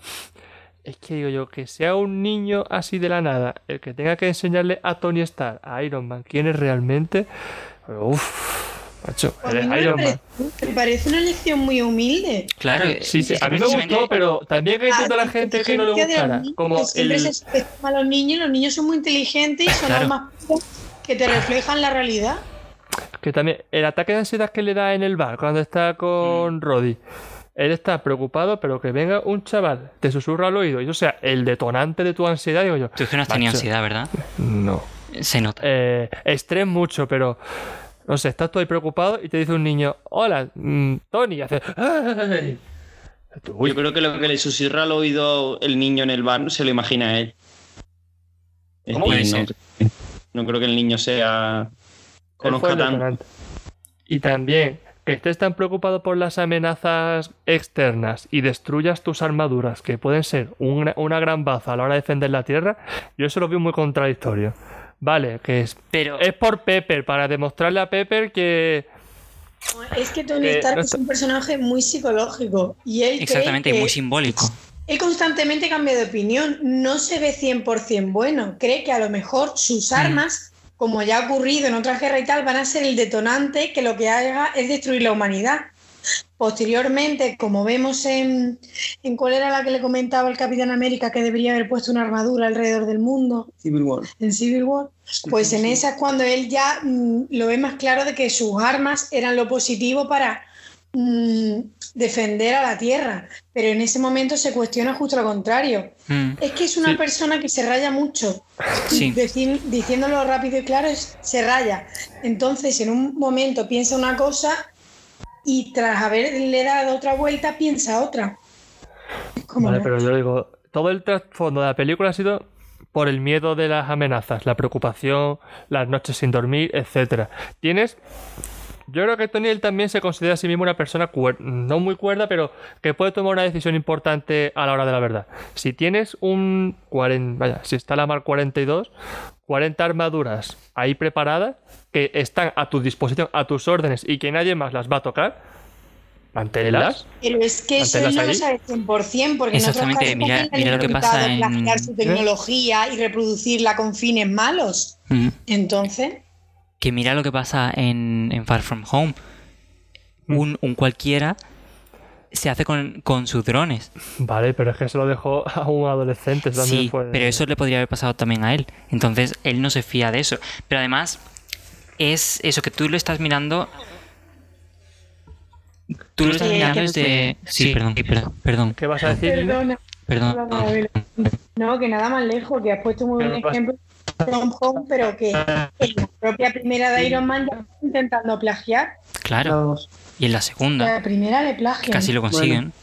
[SPEAKER 2] Es que digo yo, que sea un niño así de la nada, el que tenga que enseñarle a Tony Stark, a Iron Man, quién es realmente. Uff, macho, eres
[SPEAKER 4] me
[SPEAKER 2] Iron Man.
[SPEAKER 4] parece, me parece una lección muy humilde.
[SPEAKER 3] Claro,
[SPEAKER 2] Sí, sí, a mí me gustó, pero también que entiendo a la gente que no le gustara. Como
[SPEAKER 4] siempre
[SPEAKER 2] el,
[SPEAKER 4] se a los niños, los niños son muy inteligentes y son
[SPEAKER 3] Claro.
[SPEAKER 4] puras que te reflejan la realidad.
[SPEAKER 2] Que también el ataque de ansiedad que le da en el bar cuando está
[SPEAKER 3] Mm.
[SPEAKER 2] con Roddy. Él está preocupado, pero que venga un chaval, te susurra al oído, y o sea, el detonante de tu ansiedad, digo yo.
[SPEAKER 3] Tú es que no has tenido ansiedad, ¿verdad?
[SPEAKER 2] No.
[SPEAKER 3] Se nota.
[SPEAKER 2] Eh, estrés mucho, pero. No sé, estás tú ahí preocupado y te dice un niño, hola, mm, Tony, y hace. "Ay". Tú, uy,
[SPEAKER 1] Yo creo que lo que le susurra al oído el niño en el bar se lo imagina a él.
[SPEAKER 2] ¿Cómo
[SPEAKER 3] puede
[SPEAKER 1] no,
[SPEAKER 3] ser?
[SPEAKER 1] no creo que el niño sea. Conozca
[SPEAKER 2] el
[SPEAKER 1] tanto.
[SPEAKER 2] detonante. Y también, estés tan preocupado por las amenazas externas y destruyas tus armaduras, que pueden ser una, una gran baza a la hora de defender la Tierra, yo eso lo veo muy contradictorio. Vale, que es,
[SPEAKER 3] Pero
[SPEAKER 2] es por Pepper, para demostrarle a Pepper que.
[SPEAKER 4] Es que Tony
[SPEAKER 2] Que
[SPEAKER 4] Stark
[SPEAKER 2] no
[SPEAKER 4] es un personaje muy psicológico y él cree
[SPEAKER 3] exactamente, y
[SPEAKER 4] que
[SPEAKER 3] muy simbólico.
[SPEAKER 4] él constantemente cambia de opinión, no se ve 100% bueno, cree que a lo mejor sus armas, como ya ha ocurrido en otras guerras y tal, van a ser el detonante que lo que haga es destruir la humanidad. Posteriormente, como vemos en, en cuál era la que le comentaba el Capitán América que debería haber puesto una armadura alrededor del mundo,
[SPEAKER 1] Civil War.
[SPEAKER 4] en Civil War, pues en esa es cuando él ya mm, lo ve más claro de que sus armas eran lo positivo para mm, defender a la Tierra, pero en ese momento se cuestiona justo lo contrario.
[SPEAKER 3] Mm,
[SPEAKER 4] Es que es una
[SPEAKER 2] Sí.
[SPEAKER 4] persona que se raya mucho.
[SPEAKER 3] Sí.
[SPEAKER 4] Decir- diciéndolo rápido y claro, es- se raya. Entonces, en un momento piensa una cosa y tras haberle dado otra vuelta, piensa otra. ¿Cómo
[SPEAKER 2] Vale,
[SPEAKER 4] no?
[SPEAKER 2] pero yo digo, todo el trasfondo de la película ha sido por el miedo de las amenazas, la preocupación, las noches sin dormir, etcétera. Tienes. Yo creo que Tony él también se considera a sí mismo una persona cuer- no muy cuerda, pero que puede tomar una decisión importante a la hora de la verdad. Si tienes un 40, vaya, si está la mar 42, 40 armaduras ahí preparadas que están a tu disposición, a tus órdenes y que nadie más las va a tocar, manténlas.
[SPEAKER 4] Pero es que eso no lo
[SPEAKER 2] ahí.
[SPEAKER 4] sabe 100%, porque en otros
[SPEAKER 3] Exactamente,
[SPEAKER 4] casos
[SPEAKER 3] mira- mira lo que pasa en-
[SPEAKER 4] plagiar su tecnología y reproducirla con fines malos.
[SPEAKER 3] mm.
[SPEAKER 4] Entonces,
[SPEAKER 3] Que mira lo que pasa en, en Far From Home.
[SPEAKER 2] Mm.
[SPEAKER 3] Un, un cualquiera se hace con, con sus drones.
[SPEAKER 2] Vale, pero es que se lo dejó a un adolescente. también
[SPEAKER 3] Sí,
[SPEAKER 2] fue-
[SPEAKER 3] pero eso le podría haber pasado también a él. Entonces, él no se fía de eso. Pero además, es eso que tú lo estás mirando. Tú lo estás
[SPEAKER 4] Sí,
[SPEAKER 3] mirando desde. Sí, perdón, perdón, perdón.
[SPEAKER 2] ¿Qué vas a decir?
[SPEAKER 4] Perdona.
[SPEAKER 3] perdón.
[SPEAKER 4] No, que nada más lejos, que has puesto muy buen ejemplo Tom Home, pero que en la propia primera de Iron Man ya está intentando plagiar.
[SPEAKER 3] Claro. Y en la segunda,
[SPEAKER 4] La primera le plagian.
[SPEAKER 3] casi lo consiguen.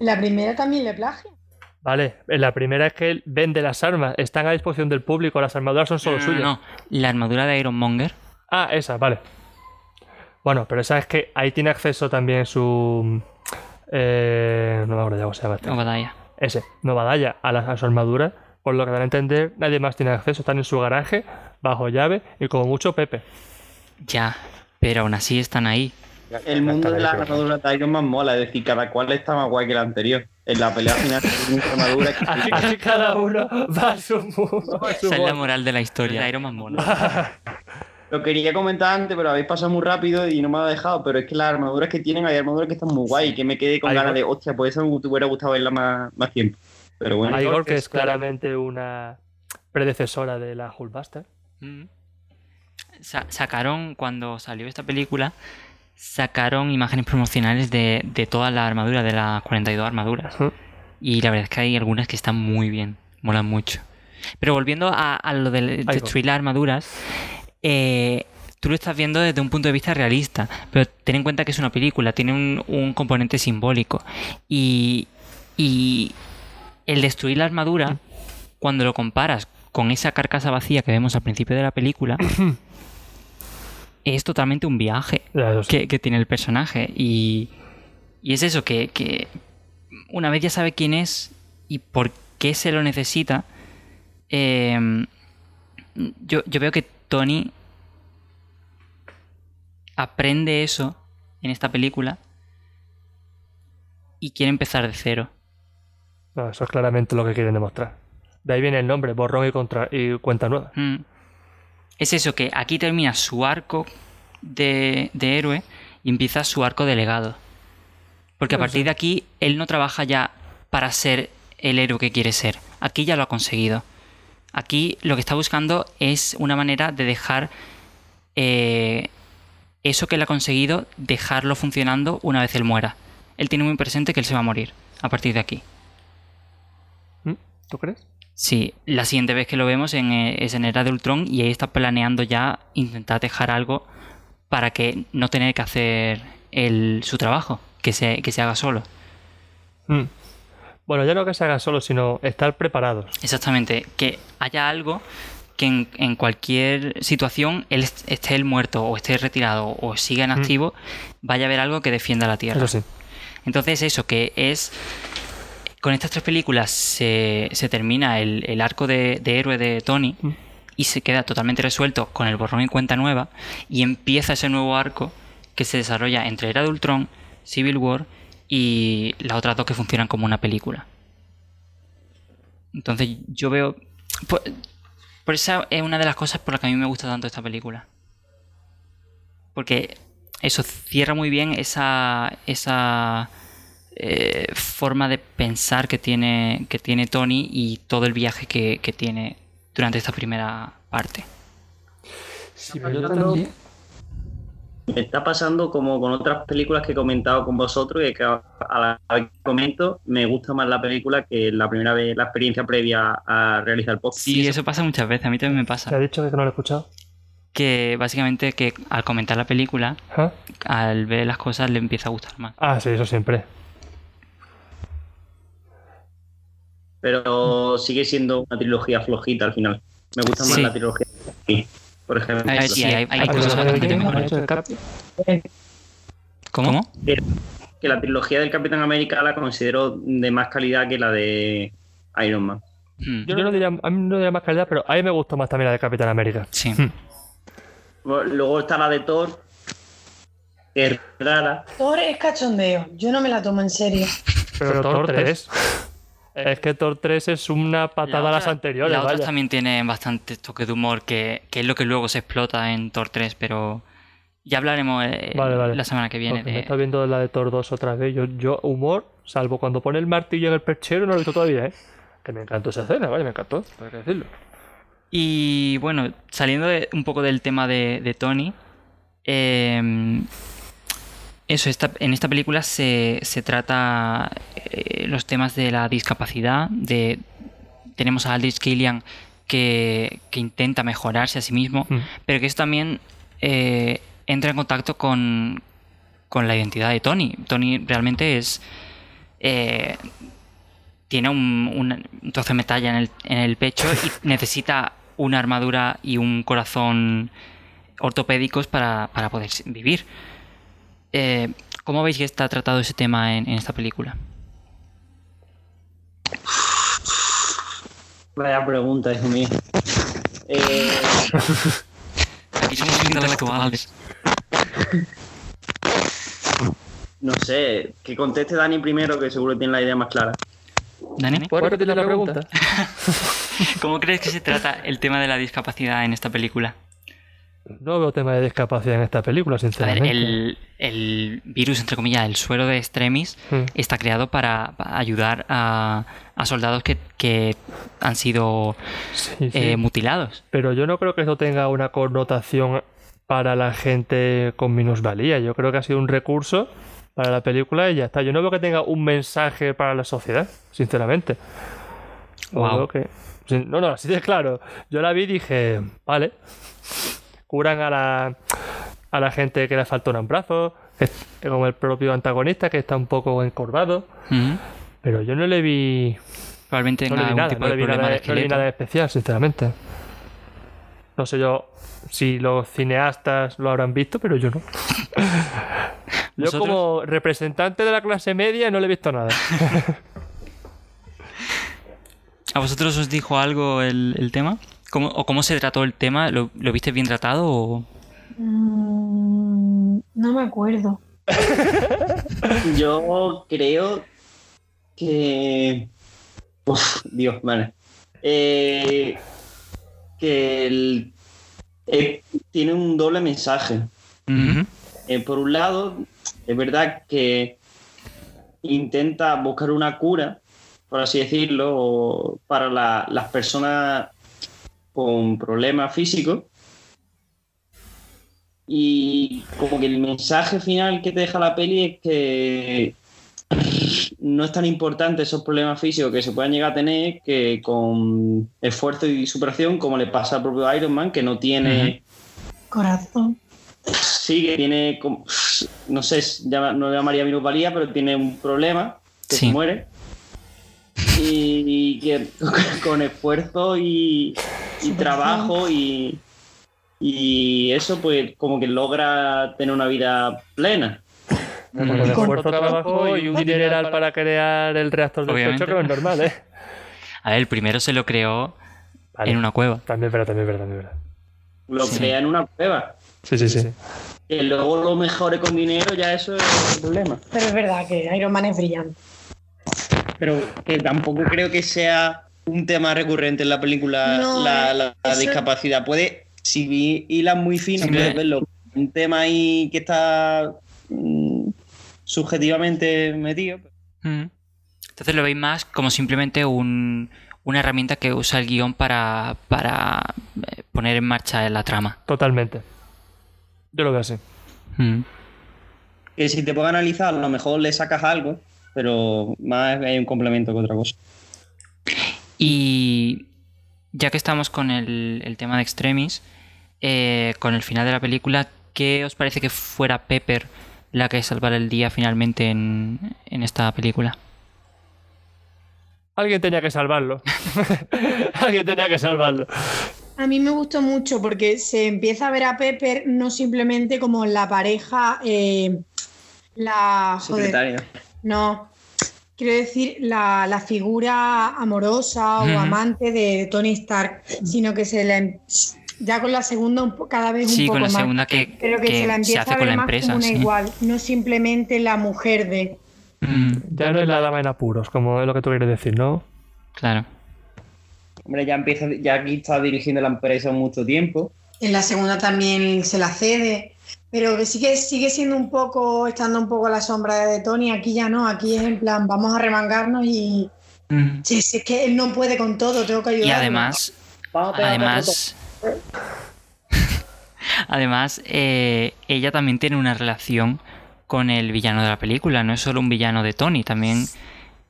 [SPEAKER 4] La primera también le plagian.
[SPEAKER 2] Vale, en la primera es que él vende las armas, están a disposición del público, las armaduras son solo
[SPEAKER 3] No,
[SPEAKER 2] suyas.
[SPEAKER 3] no, La armadura de Iron Monger.
[SPEAKER 2] Ah, esa, vale. Bueno, pero esa es que ahí tiene acceso también su. Eh, no me acuerdo ya cómo se llama. este.
[SPEAKER 3] Obadiah.
[SPEAKER 2] Ese, Novadaya, a, la- a su armadura. Por lo que dan a entender, nadie más tiene acceso. Están en su garaje, bajo llave y como mucho Pepe.
[SPEAKER 3] Ya, pero aún así están ahí.
[SPEAKER 1] El mundo de la armadura de Iron Man mola, es decir, cada cual está más guay que el anterior. En la pelea final, tiene una armadura que
[SPEAKER 2] Aquí, aquí cada uno va a su mundo. a su
[SPEAKER 3] Esa es la moral de la historia. De Iron Man mola.
[SPEAKER 1] Lo quería comentar antes, pero habéis pasado muy rápido y no me ha dejado. Pero es que las armaduras que tienen, hay armaduras que están muy guay. Que me quedé con ganas de, hostia, pues esa me hubiera gustado verla más, más tiempo. Pero bueno,
[SPEAKER 2] Igor, que es claramente una predecesora de la Hulkbuster.
[SPEAKER 3] Mm. Sa- sacaron, cuando salió esta película, sacaron imágenes promocionales de, de toda la armadura, de las 42 armaduras.
[SPEAKER 2] Ujú.
[SPEAKER 3] Y la verdad es que hay algunas que están muy bien, molan mucho. Pero volviendo a, a lo de destruir las armaduras, eh, tú lo estás viendo desde un punto de vista realista, pero ten en cuenta que es una película, tiene un, un componente simbólico. Y, y el destruir la armadura, cuando lo comparas con esa carcasa vacía que vemos al principio de la película, es totalmente un viaje que, que tiene el personaje. Y, y es eso, que, que una vez ya sabe quién es y por qué se lo necesita, eh, yo, yo veo que Tony aprende eso en esta película y quiere empezar de cero.
[SPEAKER 2] No, eso es claramente lo que quieren demostrar. De ahí viene el nombre, borrón y, contra y cuenta nueva.
[SPEAKER 3] Mm. Es eso, que aquí termina su arco de, de héroe y empieza su arco de legado. Porque a partir de aquí él no trabaja ya para ser el héroe que quiere ser. Aquí ya lo ha conseguido. Aquí lo que está buscando es una manera de dejar eh, eso que él ha conseguido, dejarlo funcionando una vez él muera. Él tiene muy presente que él se va a morir a partir de aquí.
[SPEAKER 2] ¿Tú crees?
[SPEAKER 3] Sí, la siguiente vez que lo vemos en, eh, es en Era de Ultron y ahí está planeando ya intentar dejar algo para que no tener que hacer el, su trabajo, que se, que se haga solo.
[SPEAKER 2] Mm. Bueno, ya no que se haga solo, sino estar preparados.
[SPEAKER 3] Exactamente, que haya algo que en, en cualquier situación él est- esté él muerto o esté retirado o siga en activo, vaya a haber algo que defienda la Tierra.
[SPEAKER 2] Eso sí.
[SPEAKER 3] Entonces eso, que es... Con estas tres películas se, se termina el, el arco de, de héroe de Tony
[SPEAKER 2] Mm.
[SPEAKER 3] y se queda totalmente resuelto con el borrón y cuenta nueva y empieza ese nuevo arco que se desarrolla entre Era de Ultron, Civil War y las otras dos que funcionan como una película. Entonces yo veo... Por, por esa es una de las cosas por las que a mí me gusta tanto esta película. Porque eso cierra muy bien esa, esa eh, forma de pensar que tiene, que tiene Tony y todo el viaje que, que tiene durante esta primera parte.
[SPEAKER 2] Sí, pero yo también.
[SPEAKER 1] me está pasando como con otras películas que he comentado con vosotros y que a la vez que comento me gusta más la película que la primera vez, la experiencia previa a realizar el podcast.
[SPEAKER 3] Sí, eso pasa muchas veces, a mí también me pasa.
[SPEAKER 2] ¿Te ha dicho que no lo he escuchado?
[SPEAKER 3] Que básicamente que al comentar la película,
[SPEAKER 2] ¿Ah?
[SPEAKER 3] al ver las cosas le empieza a gustar más.
[SPEAKER 2] Ah, sí, eso siempre.
[SPEAKER 1] Pero sigue siendo una trilogía flojita al final. Me gusta más
[SPEAKER 3] Sí.
[SPEAKER 1] la trilogía. Sí, por ejemplo.
[SPEAKER 3] A ver, sí, hay, hay cosas
[SPEAKER 2] pero.
[SPEAKER 3] ¿Cómo?
[SPEAKER 1] Que la trilogía del Capitán América la considero de más calidad que la de Iron Man.
[SPEAKER 3] Mm,
[SPEAKER 2] Yo no diría, a mí no diría más calidad, pero a mí me gustó más también la de Capitán América.
[SPEAKER 3] Sí.
[SPEAKER 1] Bueno, Luego está la de Thor, que es rara.
[SPEAKER 4] Thor es cachondeo. Yo no me la tomo en serio.
[SPEAKER 2] Pero Thor 3. Es que Thor 3 es una patada a las anteriores,
[SPEAKER 3] la otra también tiene bastante toque de humor, que, que es lo que luego se explota en Thor 3, pero ya hablaremos eh,
[SPEAKER 2] Vale, vale.
[SPEAKER 3] la semana que viene.
[SPEAKER 2] Porque me
[SPEAKER 3] de-
[SPEAKER 2] está viendo la de Thor 2 otra vez. Yo, yo, humor, salvo cuando pone el martillo en el perchero, no lo he visto todavía, ¿eh? Que me encantó esa escena, vaya, me encantó, hay que decirlo.
[SPEAKER 3] Y bueno, saliendo de- un poco del tema de, de Tony, eh, eso, esta- en esta película se, se trata eh, los temas de la discapacidad, de tenemos a Aldrich Killian que, que intenta mejorarse a sí mismo,
[SPEAKER 2] Mm.
[SPEAKER 3] pero que eso también eh, entra en contacto con, con la identidad de Tony. Tony realmente es... eh, tiene un, un- un trozo de metalla en el, en el pecho y necesita una armadura y un corazón ortopédicos para, para poder vivir. Eh, ¿Cómo veis que está tratado ese tema en, en esta película?
[SPEAKER 1] Vaya pregunta, hijo mío. Eh,
[SPEAKER 3] Aquí somos intelectuales.
[SPEAKER 1] no sé, que conteste Dani primero, que seguro tiene la idea más clara.
[SPEAKER 3] Dani,
[SPEAKER 2] ¿Puedes repetir la pregunta?
[SPEAKER 3] ¿cómo crees que se trata el tema de la discapacidad en esta película?
[SPEAKER 2] No veo tema de discapacidad en esta película,
[SPEAKER 3] A ver,
[SPEAKER 2] sinceramente.
[SPEAKER 3] el, el virus, entre comillas, el suero de extremis,
[SPEAKER 2] Mm.
[SPEAKER 3] está creado para, ayudar a, a soldados que, que han sido
[SPEAKER 2] Sí, sí.
[SPEAKER 3] eh, mutilados.
[SPEAKER 2] Pero yo no creo que esto tenga una connotación para la gente con minusvalía. Yo creo que ha sido un recurso para la película y ya está. Yo no veo que tenga un mensaje para la sociedad, sinceramente. Que- sí, No, no, así de claro. Yo la vi y dije, vale. Curan a la, a la gente que le falta un brazo, como el propio antagonista que está un poco encorvado. Pero yo no le vi
[SPEAKER 3] Probablemente
[SPEAKER 2] no le vi nada,
[SPEAKER 3] tipo
[SPEAKER 2] no le vi nada,
[SPEAKER 3] de
[SPEAKER 2] no le vi nada especial, sinceramente. No sé yo si los cineastas lo habrán visto, pero yo no. yo
[SPEAKER 3] ¿Vosotros?
[SPEAKER 2] como representante de la clase media no le he visto nada.
[SPEAKER 3] ¿A vosotros os dijo algo el, el tema? ¿Cómo, ¿O cómo se trató el tema? ¿Lo, lo viste bien tratado o...?
[SPEAKER 4] Mm, no me acuerdo.
[SPEAKER 1] Yo creo que. Uf, Dios, vale. Eh, que el- eh, tiene un doble mensaje. Eh, por un lado, es verdad que intenta buscar una cura, por así decirlo, para la- las personas con problemas físicos. Y como que el mensaje final que te deja la peli es que no es tan importante esos problemas físicos que se puedan llegar a tener que con esfuerzo y superación, como le pasa al propio Iron Man, que no tiene
[SPEAKER 4] Corazón.
[SPEAKER 1] Sí, que tiene, como- no sé, no le llamaría minusvalía, pero tiene un problema, que
[SPEAKER 3] Sí.
[SPEAKER 1] se muere. Y, y que con esfuerzo y, y trabajo y, y eso, pues como que logra tener una vida plena.
[SPEAKER 2] Con esfuerzo, trabajo y un dineral para crear el reactor del que es normal, ¿eh?
[SPEAKER 3] A ver, el primero se lo creó
[SPEAKER 2] Vale.
[SPEAKER 3] en una cueva.
[SPEAKER 2] También es verdad, también es verdad, también es verdad.
[SPEAKER 1] Lo
[SPEAKER 3] Sí.
[SPEAKER 1] crea en una prueba.
[SPEAKER 2] Sí, sí, sí.
[SPEAKER 1] Que luego lo mejore con dinero, ya eso es el problema.
[SPEAKER 4] Pero es verdad que Iron Man es brillante.
[SPEAKER 1] Pero que tampoco creo que sea un tema recurrente en la película
[SPEAKER 4] No,
[SPEAKER 1] la, la- la
[SPEAKER 4] eso-
[SPEAKER 1] discapacidad. Puede, si vi hilas muy finas,
[SPEAKER 3] Sí,
[SPEAKER 1] puedes verlo. Un tema ahí que está mm, subjetivamente metido.
[SPEAKER 3] Ujú. Entonces lo veis más como simplemente un- una herramienta que usa el guion para, para eh, poner en marcha la trama.
[SPEAKER 2] Totalmente. Yo lo veo así.
[SPEAKER 3] Mm.
[SPEAKER 1] Que si te puedo analizar, a lo mejor le sacas algo, pero más hay un complemento que otra cosa.
[SPEAKER 3] Y ya que estamos con el, el tema de Extremis, eh, con el final de la película, ¿qué os parece que fuera Pepper la que salvara el día finalmente en, en esta película?
[SPEAKER 2] Alguien tenía que salvarlo. Alguien tenía que salvarlo.
[SPEAKER 4] A mí me gustó mucho porque se empieza a ver a Pepper no simplemente como la pareja, eh, la... joder,
[SPEAKER 1] Secretaria.
[SPEAKER 4] no, quiero decir la, la figura amorosa o amante de Tony Stark, sino que se la, em- ya con la segunda un cada vez un
[SPEAKER 3] Sí,
[SPEAKER 4] poco
[SPEAKER 3] con la
[SPEAKER 4] más.
[SPEAKER 3] segunda que,
[SPEAKER 4] Pero que,
[SPEAKER 3] que
[SPEAKER 4] se la
[SPEAKER 3] se
[SPEAKER 4] empieza
[SPEAKER 3] hace
[SPEAKER 4] a
[SPEAKER 3] con
[SPEAKER 4] ver
[SPEAKER 3] la
[SPEAKER 4] más
[SPEAKER 3] empresa.
[SPEAKER 4] como una
[SPEAKER 3] sí.
[SPEAKER 4] igual, no simplemente la mujer de...
[SPEAKER 3] Mm,
[SPEAKER 2] Ya no es la dama en apuros, como es lo que tú quieres decir, ¿no?
[SPEAKER 3] claro.
[SPEAKER 1] Hombre, ya empieza, ya aquí está dirigiendo la empresa mucho tiempo.
[SPEAKER 4] En la segunda también se la cede, pero que sigue, sigue siendo un poco, estando un poco a la sombra de Tony, aquí ya no, aquí es en plan, vamos a remangarnos y
[SPEAKER 3] Mm.
[SPEAKER 4] si si es que él no puede con todo, tengo que ayudarlo.
[SPEAKER 3] Y además,
[SPEAKER 1] Vamos a pegar
[SPEAKER 3] además, además eh, ella también tiene una relación con el villano de la película. No es solo un villano de Tony, también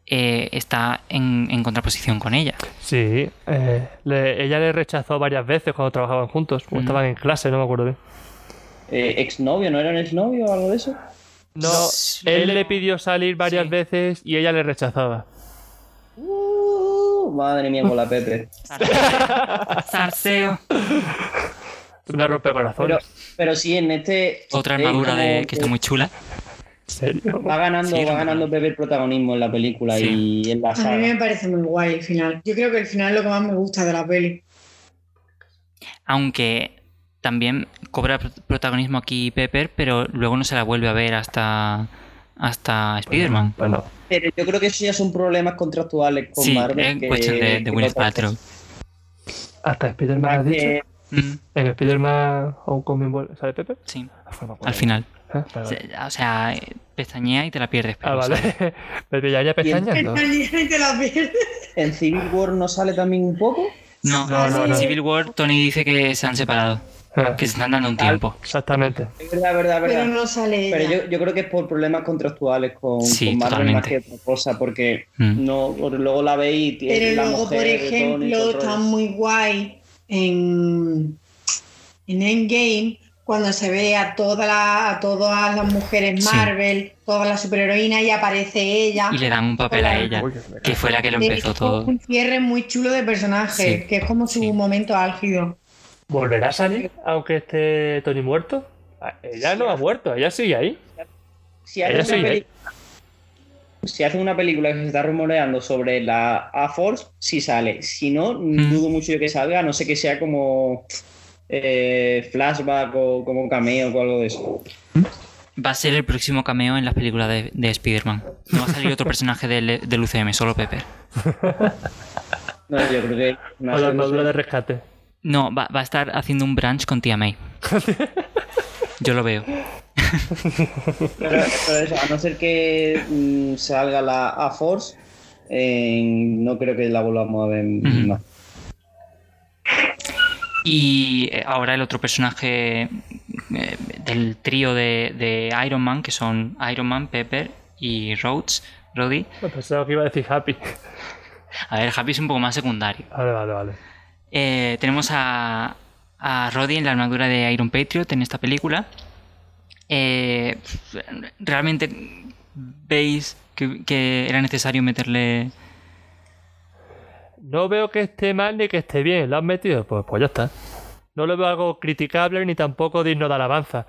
[SPEAKER 3] eh, está en, en contraposición con ella.
[SPEAKER 2] Sí. eh, le- ella le rechazó varias veces cuando trabajaban juntos. O
[SPEAKER 3] Mm.
[SPEAKER 2] estaban en clase, no me acuerdo bien.
[SPEAKER 1] Eh, exnovio, ¿no era un exnovio o algo de eso?
[SPEAKER 2] No, él le pidió salir varias
[SPEAKER 3] Sí.
[SPEAKER 2] veces y ella le rechazaba.
[SPEAKER 1] Uh, madre mía, con la Pepe.
[SPEAKER 3] Salseo.
[SPEAKER 2] Una rompecorazones.
[SPEAKER 1] Pero, pero sí, en este.
[SPEAKER 3] Otra armadura de, que está muy chula.
[SPEAKER 1] Va ganando,
[SPEAKER 3] Sí,
[SPEAKER 1] va ganando Pepe el protagonismo en la película
[SPEAKER 3] Sí.
[SPEAKER 1] y en la
[SPEAKER 4] A mí
[SPEAKER 1] saga.
[SPEAKER 4] me parece muy guay el final. Yo creo que el final es lo que más me gusta de la peli.
[SPEAKER 3] Aunque también cobra pr- protagonismo aquí Pepper, pero luego no se la vuelve a ver hasta, hasta Spider-Man.
[SPEAKER 2] Bueno,
[SPEAKER 1] Pero yo creo que eso ya son problemas contractuales con
[SPEAKER 3] Sí,
[SPEAKER 1] Marvel.
[SPEAKER 3] es
[SPEAKER 1] que-
[SPEAKER 3] cuestión de, de Paltrow.
[SPEAKER 2] hasta Spider-Man has dicho.
[SPEAKER 1] que-
[SPEAKER 3] Mm,
[SPEAKER 2] En Spider-Man Homecoming ¿sale Pepe?
[SPEAKER 3] sí,
[SPEAKER 2] Ah,
[SPEAKER 3] al final.
[SPEAKER 2] Ah, vale, vale.
[SPEAKER 3] O sea, pestañea y te la pierdes.
[SPEAKER 2] Ah,
[SPEAKER 3] Pero
[SPEAKER 2] vale.
[SPEAKER 3] sale.
[SPEAKER 2] Pero ya ya pestañando.
[SPEAKER 4] te la pierdes.
[SPEAKER 1] ¿En Civil War no sale también un poco?
[SPEAKER 3] No,
[SPEAKER 2] No, no,
[SPEAKER 3] en
[SPEAKER 2] no.
[SPEAKER 3] Civil War Tony dice que se han separado,
[SPEAKER 2] Ah,
[SPEAKER 3] que se están dando un tiempo.
[SPEAKER 2] Exactamente.
[SPEAKER 1] Es verdad, verdad, verdad.
[SPEAKER 4] Pero no sale
[SPEAKER 1] Pero
[SPEAKER 4] ella.
[SPEAKER 1] yo, yo creo que es por problemas contractuales con,
[SPEAKER 3] Sí,
[SPEAKER 1] con Marvel más que otra cosa, porque
[SPEAKER 3] Mm.
[SPEAKER 1] no, luego la veis y tiene
[SPEAKER 4] Pero
[SPEAKER 1] la
[SPEAKER 4] luego,
[SPEAKER 1] mujer
[SPEAKER 4] por ejemplo, está muy guay en, en Endgame cuando se ve a, toda la- a todas las mujeres
[SPEAKER 3] Sí.
[SPEAKER 4] Marvel, todas las superheroínas y aparece ella.
[SPEAKER 3] Y le dan un papel a ella,
[SPEAKER 2] que
[SPEAKER 3] fue la que lo empezó todo.
[SPEAKER 4] Un cierre muy chulo de personaje,
[SPEAKER 3] Sí,
[SPEAKER 4] que es como su
[SPEAKER 3] sí.
[SPEAKER 4] momento álgido.
[SPEAKER 2] ¿Volverá a salir aunque esté Tony muerto? Ah, Ella no ha muerto, ella sigue ahí.
[SPEAKER 1] Si hacen,
[SPEAKER 2] Ella ¿eh?
[SPEAKER 1] peli- si hacen una película que se está rumoreando sobre la A-Force, sí sale. Si no,
[SPEAKER 3] Mm.
[SPEAKER 1] dudo mucho yo que salga, a no sé que sea como eh, flashback o como cameo o algo de eso.
[SPEAKER 3] Va a ser el próximo cameo en las películas de, de Spider-Man. No va a salir otro personaje del, del UCM, solo Pepper.
[SPEAKER 1] No, yo creo que... no
[SPEAKER 2] O la armadura
[SPEAKER 1] no
[SPEAKER 2] de rescate.
[SPEAKER 3] No, va, va a estar haciendo un branch con Tia May. Yo lo veo.
[SPEAKER 1] Pero, pero eso, a no ser que mm, salga la A-Force, eh, no creo que la volvamos a ver más.
[SPEAKER 3] Y eh, ahora el otro personaje eh, del trío de, de Iron Man, que son Iron Man, Pepper y Rhodes, Rhodey.
[SPEAKER 2] Pensaba que iba a decir Happy.
[SPEAKER 3] A ver, Happy es un poco más secundario.
[SPEAKER 2] Vale, vale, vale.
[SPEAKER 3] Eh, tenemos a, a Roddy en la armadura de Iron Patriot en esta película. Eh, ¿Realmente veis que, que era necesario meterle...
[SPEAKER 2] No veo que esté mal ni que esté bien. ¿Lo han metido? Pues, pues ya está. No lo veo algo criticable ni tampoco digno de alabanza.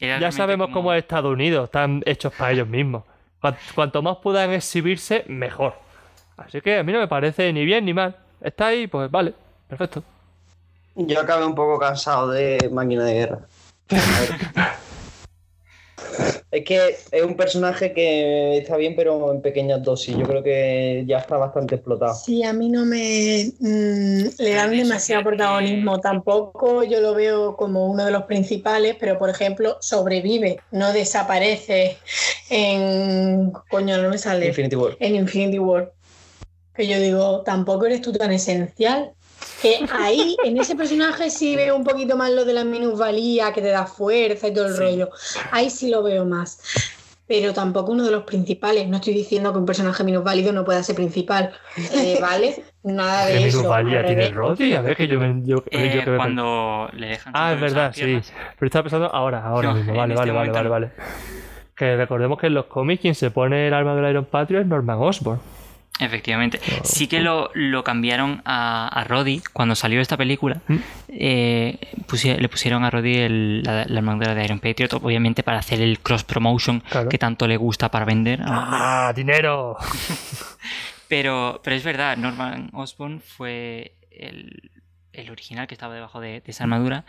[SPEAKER 3] era
[SPEAKER 2] Ya sabemos
[SPEAKER 3] como-
[SPEAKER 2] cómo es Estados Unidos. Están hechos para ellos mismos. Cuan- Cuanto más puedan exhibirse, mejor. Así que a mí no me parece ni bien ni mal. Está ahí, pues vale. Perfecto.
[SPEAKER 1] Yo acabé un poco cansado de Máquina de Guerra. es que es un personaje que está bien, pero en pequeñas dosis. Yo creo que ya está bastante explotado.
[SPEAKER 4] Sí, a mí no me mm, le dan demasiado
[SPEAKER 3] que-
[SPEAKER 4] protagonismo. Tampoco yo lo veo como uno de los principales, pero por ejemplo, sobrevive, no desaparece en. Coño, no me sale.
[SPEAKER 1] Infinity War.
[SPEAKER 4] En Infinity War. Que yo digo, tampoco eres tú tan esencial. Que ahí, en ese personaje, sí veo un poquito más lo de la minusvalía, que te da fuerza y todo el rollo. Ahí sí lo veo más. Pero tampoco uno de los principales. No estoy diciendo que un personaje minusválido no pueda ser principal. Eh, ¿Vale? Nada de
[SPEAKER 2] ¿Qué
[SPEAKER 4] eso.
[SPEAKER 2] minusvalía
[SPEAKER 4] al
[SPEAKER 2] tiene
[SPEAKER 4] revés.
[SPEAKER 2] Rodri? A ver que yo me. Yo,
[SPEAKER 3] Eh,
[SPEAKER 2] yo que me-
[SPEAKER 3] cuando le dejan.
[SPEAKER 2] Ah, es verdad, sí. Pero estaba pensando ahora, ahora
[SPEAKER 3] No,
[SPEAKER 2] mismo. Vale,
[SPEAKER 3] en
[SPEAKER 2] vale,
[SPEAKER 3] este
[SPEAKER 2] vale, vale,
[SPEAKER 3] momento
[SPEAKER 2] vale. Que recordemos que en los cómics quien se pone el arma del Iron Patriot es Norman Osborn.
[SPEAKER 3] Efectivamente. Sí que lo, lo cambiaron a, a Roddy cuando salió esta película.
[SPEAKER 2] ¿Mm?
[SPEAKER 3] eh, le pusieron a Roddy el- la, la armadura de Iron Patriot, obviamente para hacer el cross promotion
[SPEAKER 2] Claro.
[SPEAKER 3] que tanto le gusta para vender.
[SPEAKER 2] ¡Ah, dinero!
[SPEAKER 3] Pero, pero es verdad, Norman Osborn fue el, el original que estaba debajo de, de esa armadura.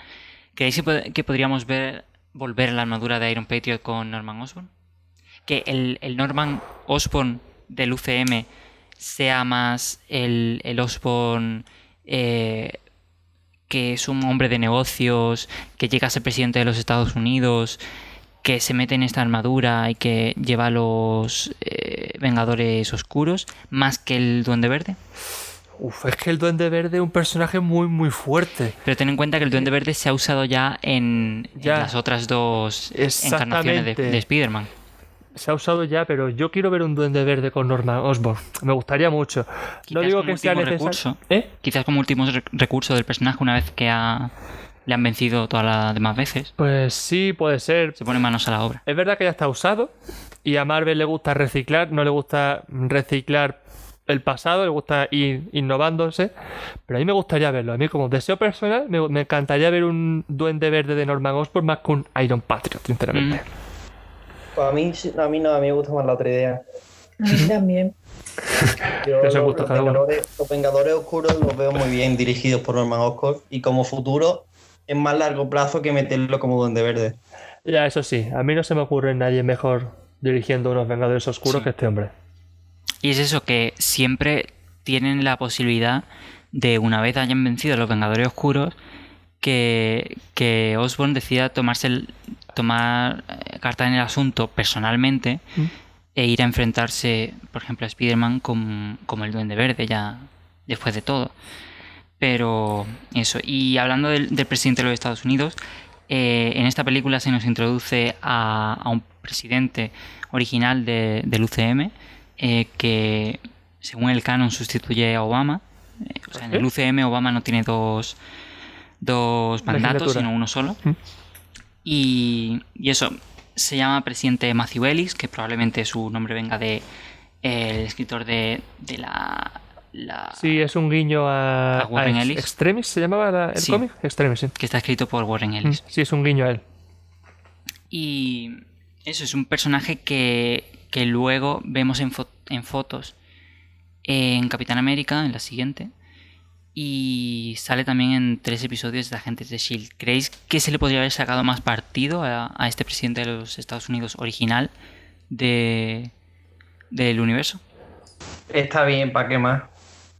[SPEAKER 3] ¿Creéis que, pod- que podríamos ver volver a la armadura de Iron Patriot con Norman Osborn? Que el, el Norman Osborn del UCM sea más el, el Osborn eh, que es un hombre de negocios, que llega a ser presidente de los Estados Unidos, que se mete en esta armadura y que lleva a los eh, Vengadores Oscuros, más que el Duende Verde.
[SPEAKER 2] Uf, es que el Duende Verde es un personaje muy, muy fuerte.
[SPEAKER 3] Pero ten en cuenta que el Duende Verde se ha usado ya en, en
[SPEAKER 2] Ya.
[SPEAKER 3] las otras dos encarnaciones de, de Spider-Man.
[SPEAKER 2] Se ha usado ya, pero yo quiero ver un Duende Verde con Norman Osborn. Me gustaría mucho. no digo que sea necesario.
[SPEAKER 3] recurso.
[SPEAKER 2] ¿Eh?
[SPEAKER 3] Quizás como último re- recurso del personaje una vez que ha- le han vencido todas las demás veces.
[SPEAKER 2] Pues sí, puede ser.
[SPEAKER 3] Se pone manos a la obra.
[SPEAKER 2] Es verdad que ya está usado y a Marvel le gusta reciclar, no le gusta reciclar el pasado, le gusta ir innovándose, pero a mí me gustaría verlo. A mí como deseo personal me, me encantaría ver un duende verde de Norman Osborn más que un Iron Patriot, sinceramente.
[SPEAKER 3] Mm.
[SPEAKER 1] Pues a mí, a mí no, a mí me gusta más la otra idea.
[SPEAKER 4] A mí también.
[SPEAKER 1] Yo los. Vengadores, los Vengadores Oscuros los veo muy bien dirigidos por Norman Osborn y como futuro es más largo plazo que meterlo como Duende Verde.
[SPEAKER 2] Ya, eso sí, a mí no se me ocurre nadie mejor dirigiendo unos Vengadores Oscuros
[SPEAKER 3] Sí.
[SPEAKER 2] que este hombre.
[SPEAKER 3] Y es eso, que siempre tienen la posibilidad de, una vez hayan vencido a los Vengadores Oscuros, que, que Osborn decida tomarse el- tomar eh, carta en el asunto personalmente
[SPEAKER 2] Mm.
[SPEAKER 3] e ir a enfrentarse, por ejemplo, a Spider-Man con- como el Duende Verde, ya después de todo. Pero eso, y hablando del, del presidente de los Estados Unidos, eh, en esta película se nos introduce a, a un presidente original de- del UCM eh, que, según el canon, sustituye a Obama. Eh, o sea, en el UCM Obama no tiene dos, dos mandatos, sino uno solo.
[SPEAKER 2] Mm.
[SPEAKER 3] Y, y eso, se llama presidente Matthew Ellis, que probablemente su nombre venga de eh, el escritor de, de la, la-
[SPEAKER 2] Sí, es un guiño a,
[SPEAKER 3] ¿A Warren
[SPEAKER 2] a
[SPEAKER 3] Ellis?
[SPEAKER 2] Extremis, ¿se llamaba la- el
[SPEAKER 3] Sí.
[SPEAKER 2] cómic? Extremis, sí.
[SPEAKER 3] que está escrito por Warren
[SPEAKER 2] Mm,
[SPEAKER 3] Ellis.
[SPEAKER 2] Sí, es un guiño a él.
[SPEAKER 3] Y eso es un personaje que, que luego vemos en, fo- en fotos en Capitán América, en la siguiente. Y sale también en tres episodios de Agentes de Shield. ¿Creéis que se le podría haber sacado más partido a, a este presidente de los Estados Unidos original de, del universo?
[SPEAKER 1] Está bien, ¿para qué más?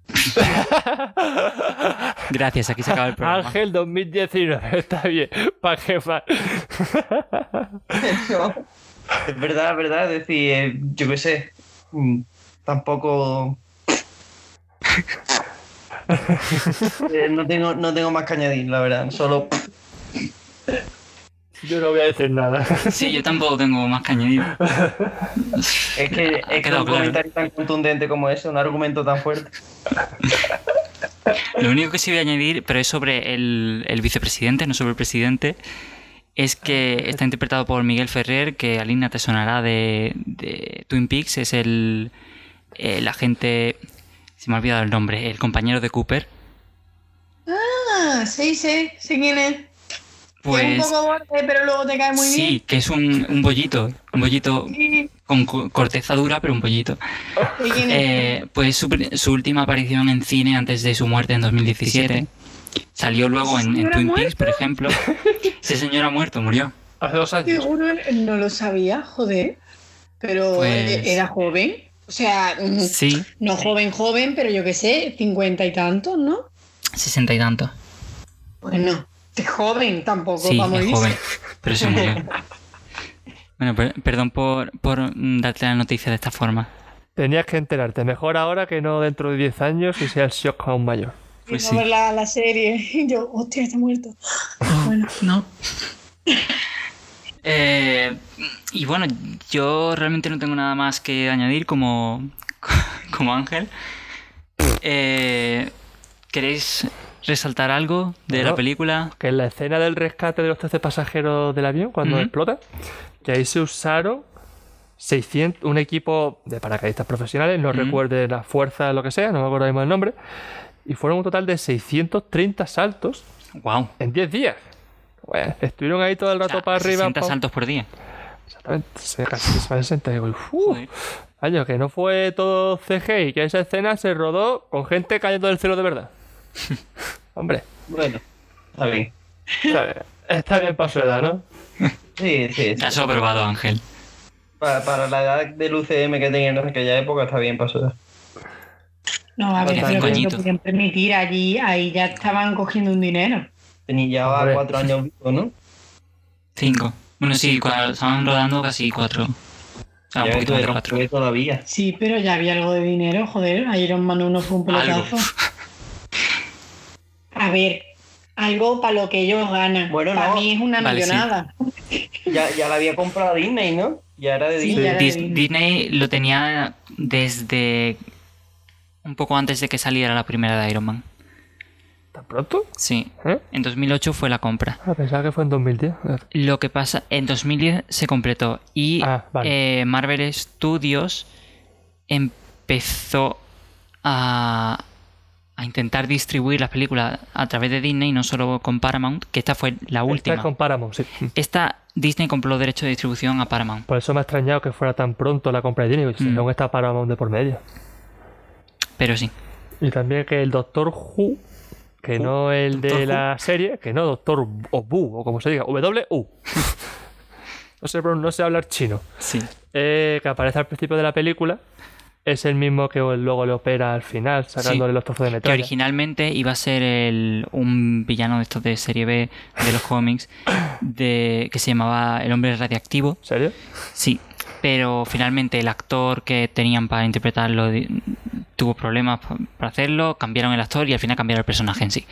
[SPEAKER 3] Gracias, aquí se acaba el programa.
[SPEAKER 2] Ángel 2019, está bien. ¿Para qué más?
[SPEAKER 1] Es verdad, es verdad. Es decir, eh, yo qué sé. mm, Tampoco. Eh, no, tengo, no tengo más que añadir, la verdad. Solo.
[SPEAKER 2] Yo no voy a decir nada.
[SPEAKER 3] Sí, yo tampoco tengo más que añadir.
[SPEAKER 1] Es que,
[SPEAKER 3] Ha
[SPEAKER 1] es que
[SPEAKER 3] quedado
[SPEAKER 1] un
[SPEAKER 3] claro.
[SPEAKER 1] comentario tan contundente como ese, un argumento tan fuerte.
[SPEAKER 3] Lo único que sí voy a añadir, pero es sobre el, el vicepresidente, no sobre el presidente, es que está interpretado por Miguel Ferrer, que Alina te sonará de, de Twin Peaks, es el, el agente, se me ha olvidado el nombre, el compañero de Cooper.
[SPEAKER 4] Ah, sí, sí, sé quién es. Que es un
[SPEAKER 3] Pues
[SPEAKER 4] poco borde, pero luego te cae muy
[SPEAKER 3] sí, que es un, un bollito, un bollito
[SPEAKER 4] bien. Sí,
[SPEAKER 3] con co- corteza dura, pero un bollito.
[SPEAKER 4] sé quién es.
[SPEAKER 3] Eh, pues su, última aparición en cine antes de su muerte en 2017. Salió luego en, en
[SPEAKER 4] ¿Señora
[SPEAKER 3] Twin Peaks, por ejemplo. Ese señor ha muerto, murió.
[SPEAKER 2] Hace dos años.
[SPEAKER 4] Seguro no lo sabía, joder. Pero
[SPEAKER 3] Pues-
[SPEAKER 4] era joven. O sea, mm,
[SPEAKER 3] Sí,
[SPEAKER 4] no joven, joven, pero yo qué sé, cincuenta y tantos, ¿no?
[SPEAKER 3] sesenta y tanto.
[SPEAKER 4] Bueno, de joven tampoco,
[SPEAKER 3] Sí,
[SPEAKER 4] vamos a
[SPEAKER 3] es joven, pero se murió. Bueno, per- perdón por, por darte la noticia de esta forma.
[SPEAKER 2] Tenías que enterarte. Mejor ahora que no dentro de 10 años y sea el shock aún mayor.
[SPEAKER 3] Pues
[SPEAKER 4] a
[SPEAKER 3] sí.
[SPEAKER 4] ver la, la serie. Y yo, hostia, está muerto. Bueno,
[SPEAKER 3] No. Eh, y bueno, yo realmente no tengo nada más que añadir como, como Ángel. Eh, ¿Queréis resaltar algo de la película?
[SPEAKER 2] Que en la escena del rescate de los 13 pasajeros del avión, cuando explota, que ahí se usaron 600, un equipo de paracaidistas profesionales, no recuerde la fuerza, lo que sea, no me acuerdo mismo el nombre, y fueron un total de 630 saltos
[SPEAKER 3] ¡Wow!
[SPEAKER 2] en 10 días. Bueno, estuvieron ahí todo el rato para arriba.
[SPEAKER 3] 60
[SPEAKER 2] pa-
[SPEAKER 3] saltos por día.
[SPEAKER 2] Exactamente, se- casi 60. Y digo, "Uf".
[SPEAKER 3] Joder.
[SPEAKER 2] Año, que no fue todo CGI, que esa escena se rodó con gente cayendo del cielo de verdad. Hombre,
[SPEAKER 1] Bueno, está bien.
[SPEAKER 2] está bien, está bien para su edad, ¿no?
[SPEAKER 1] Sí, sí. sí.
[SPEAKER 3] Ya has probado, Ángel.
[SPEAKER 1] Para, para la edad del UCM que tenían en aquella época está bien para su edad.
[SPEAKER 4] no, a ver, pero que se podían permitir allí, ahí ya estaban cogiendo un dinero.
[SPEAKER 1] Tenía ya
[SPEAKER 2] Hombre.
[SPEAKER 1] cuatro años vivo, ¿no?
[SPEAKER 3] Cinco. Bueno, sí, cuando estaban rodando casi cuatro. O sea, un poquito de cuatro.
[SPEAKER 1] todavía.
[SPEAKER 4] Sí, pero ya había algo de dinero, joder. Iron Man 1 fue un pelotazo. A ver, algo para lo que ellos ganan.
[SPEAKER 1] Bueno,
[SPEAKER 4] para
[SPEAKER 1] no.
[SPEAKER 4] mí es una
[SPEAKER 3] Vale, sí.
[SPEAKER 4] millonada.
[SPEAKER 1] Ya, ya la había comprado Disney, ¿no? Ya era de
[SPEAKER 4] era Disney.
[SPEAKER 3] Disney lo tenía desde un poco antes de que saliera la primera de Iron Man.
[SPEAKER 2] ¿Tan pronto?
[SPEAKER 3] Sí,
[SPEAKER 2] ¿Eh?
[SPEAKER 3] en 2008 fue la compra.
[SPEAKER 2] Ah, pensaba que fue en 2010.
[SPEAKER 3] Lo que pasa, en 2010 se completó y
[SPEAKER 2] Ah, vale.
[SPEAKER 3] eh, Marvel Studios empezó a, a intentar distribuir las películas a través de Disney, no solo con Paramount, que esta fue la
[SPEAKER 2] Esta
[SPEAKER 3] última.
[SPEAKER 2] es con Paramount, sí.
[SPEAKER 3] Esta Disney compró derecho de distribución a Paramount.
[SPEAKER 2] Por eso me ha extrañado que fuera tan pronto la compra de Disney, porque
[SPEAKER 3] Mm.
[SPEAKER 2] aún está Paramount de por medio.
[SPEAKER 3] Pero sí.
[SPEAKER 2] Y también que el Doctor Who, que
[SPEAKER 3] Who.
[SPEAKER 2] no el de la serie, que no Doctor o Bu, o como se diga, W-U. no, sé, no sé hablar chino.
[SPEAKER 3] Sí.
[SPEAKER 2] Eh, que aparece al principio de la película, es el mismo que luego le opera al final, sacándole los trozos de
[SPEAKER 3] Que
[SPEAKER 2] metal.
[SPEAKER 3] originalmente iba a ser el, un villano de estos de serie B de los cómics de, que se llamaba El Hombre Radiactivo.
[SPEAKER 2] ¿En serio?
[SPEAKER 3] Sí, pero finalmente el actor que tenían para interpretarlo tuvo problemas pa- para hacerlo, cambiaron el actor y al final cambiaron el personaje en sí.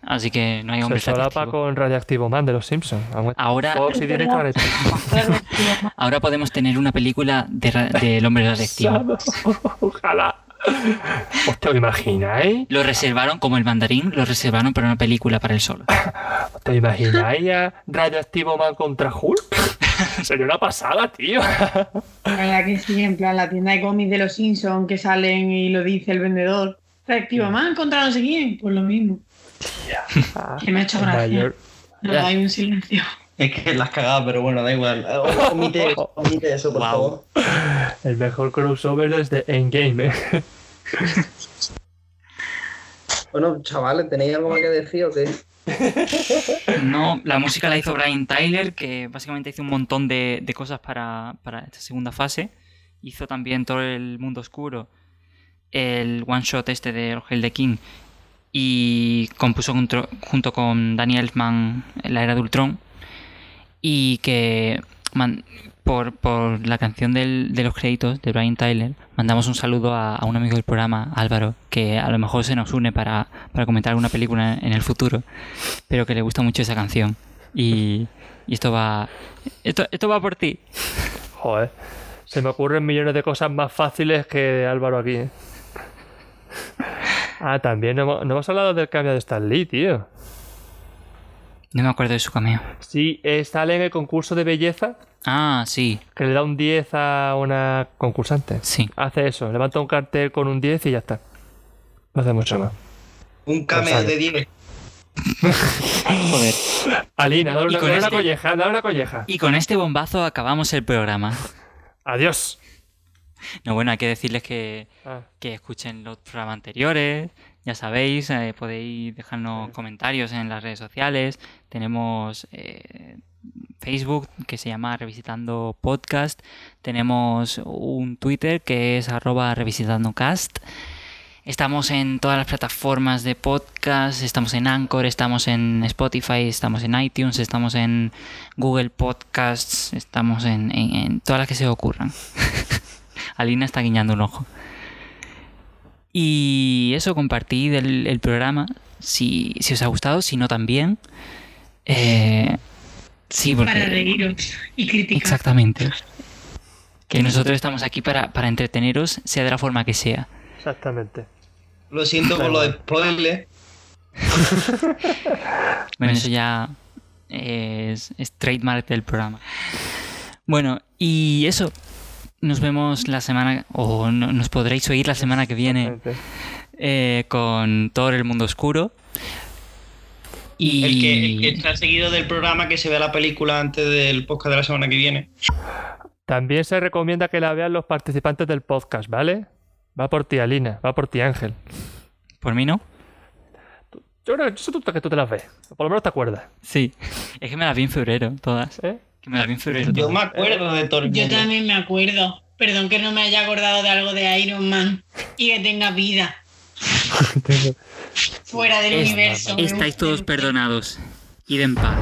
[SPEAKER 3] Así que no hay
[SPEAKER 2] Se
[SPEAKER 3] hombre
[SPEAKER 2] solapa
[SPEAKER 3] radiactivo.
[SPEAKER 2] con Radioactivo Man de los Simpsons. Aún-
[SPEAKER 3] Ahora, podemos tener una película de del hombre radiactivo.
[SPEAKER 2] Ojalá. ¿Os imagináis?
[SPEAKER 3] Lo reservaron como el mandarín, lo reservaron para una película para él solo.
[SPEAKER 2] ¿Te imagináis a Radioactivo Man contra Hulk? Sería una pasada, tío.
[SPEAKER 4] La verdad que sí, en plan la tienda de cómics de los Simpsons que salen y lo dice el vendedor. Reactiva más contra no sé quién. Pues lo mismo. Que me ha hecho gracia.
[SPEAKER 2] mayor-
[SPEAKER 4] No, hay un silencio.
[SPEAKER 1] Es que las cagaba, pero bueno, da igual. Omite, omite eso, por
[SPEAKER 3] Guau.
[SPEAKER 1] favor.
[SPEAKER 2] El mejor crossover desde Endgame. ¿eh?
[SPEAKER 1] Bueno, chavales, ¿tenéis algo más que decir o qué?
[SPEAKER 3] No, la música la hizo Brian Tyler, que básicamente hizo un montón de, de cosas para, para esta segunda fase. Hizo también todo el mundo oscuro, el one shot este de Hell the King, y compuso junto, junto con Danny Elfman La Era de Ultron. Y que por, por la canción del- de los créditos de Brian Tyler, mandamos un saludo a, un amigo del programa, Álvaro, que a lo mejor se nos une para, para comentar alguna película en el futuro pero que le gusta mucho esa canción. Y, esto va. Esto, esto va por ti.
[SPEAKER 2] Joder. Se me ocurren millones de cosas más fáciles que de Álvaro aquí. ¿eh? Ah, también no no hemos hablado del cambio de Stan Lee, tío.
[SPEAKER 3] No me acuerdo de su cameo.
[SPEAKER 2] Sí, eh, sale en el concurso de belleza
[SPEAKER 3] Ah, sí,
[SPEAKER 2] que le da un 10 a una concursante.
[SPEAKER 3] sí.
[SPEAKER 2] Hace eso, levanta un cartel con un 10 y ya está. No hace mucho más.
[SPEAKER 1] Un cameo de 10.
[SPEAKER 3] Joder.
[SPEAKER 2] Alina, dale
[SPEAKER 3] Y
[SPEAKER 2] una,
[SPEAKER 3] con
[SPEAKER 2] dale una
[SPEAKER 3] este-
[SPEAKER 2] colleja, dale una colleja.
[SPEAKER 3] Y con este bombazo acabamos el programa.
[SPEAKER 2] Adiós.
[SPEAKER 3] No, bueno, hay que decirles que,
[SPEAKER 2] Ah,
[SPEAKER 3] que escuchen los programas anteriores. Ya sabéis, eh, podéis dejarnos comentarios en las redes sociales. Tenemos eh, Facebook que se llama Revisitando Podcast. Tenemos un Twitter que es arroba revisitandocast. Estamos en todas las plataformas de podcast, estamos en Anchor, estamos en Spotify, estamos en iTunes, estamos en Google Podcasts, estamos en, en- en todas las que se ocurran. Alina está guiñando un ojo. Y eso, compartid el, el programa si, si os ha gustado, si no también. Eh, sí, porque...
[SPEAKER 5] Para reíros y criticar.
[SPEAKER 3] Exactamente. Que nosotros estamos aquí para, para entreteneros, sea de la forma que sea.
[SPEAKER 2] Exactamente.
[SPEAKER 1] Lo siento por los spoilers.
[SPEAKER 3] Bueno, eso ya es, es trademark del programa. Bueno, y eso. Nos vemos la semana, o no- nos podréis oír la semana que viene eh, con Thor el Mundo Oscuro. Y
[SPEAKER 1] El que, el que está seguido del programa que se vea la película antes del podcast de la semana que viene.
[SPEAKER 2] También se recomienda que la vean los participantes del podcast, ¿vale? Va por ti, Alina. Va por ti, Ángel.
[SPEAKER 3] por mí no.
[SPEAKER 2] Yo creo que eso tú, que tú te las ves. O por lo menos te acuerdas.
[SPEAKER 3] Sí. Es que me las vi en febrero, todas.
[SPEAKER 2] ¿eh?
[SPEAKER 3] Que me las vi en febrero.
[SPEAKER 1] Yo me acuerdo de todo el
[SPEAKER 5] Yo también me acuerdo. Perdón que no me haya acordado de algo de Iron Man y que tenga vida fuera del
[SPEAKER 3] Es-
[SPEAKER 5] universo.
[SPEAKER 3] Estáis todos perdonados. Id en paz.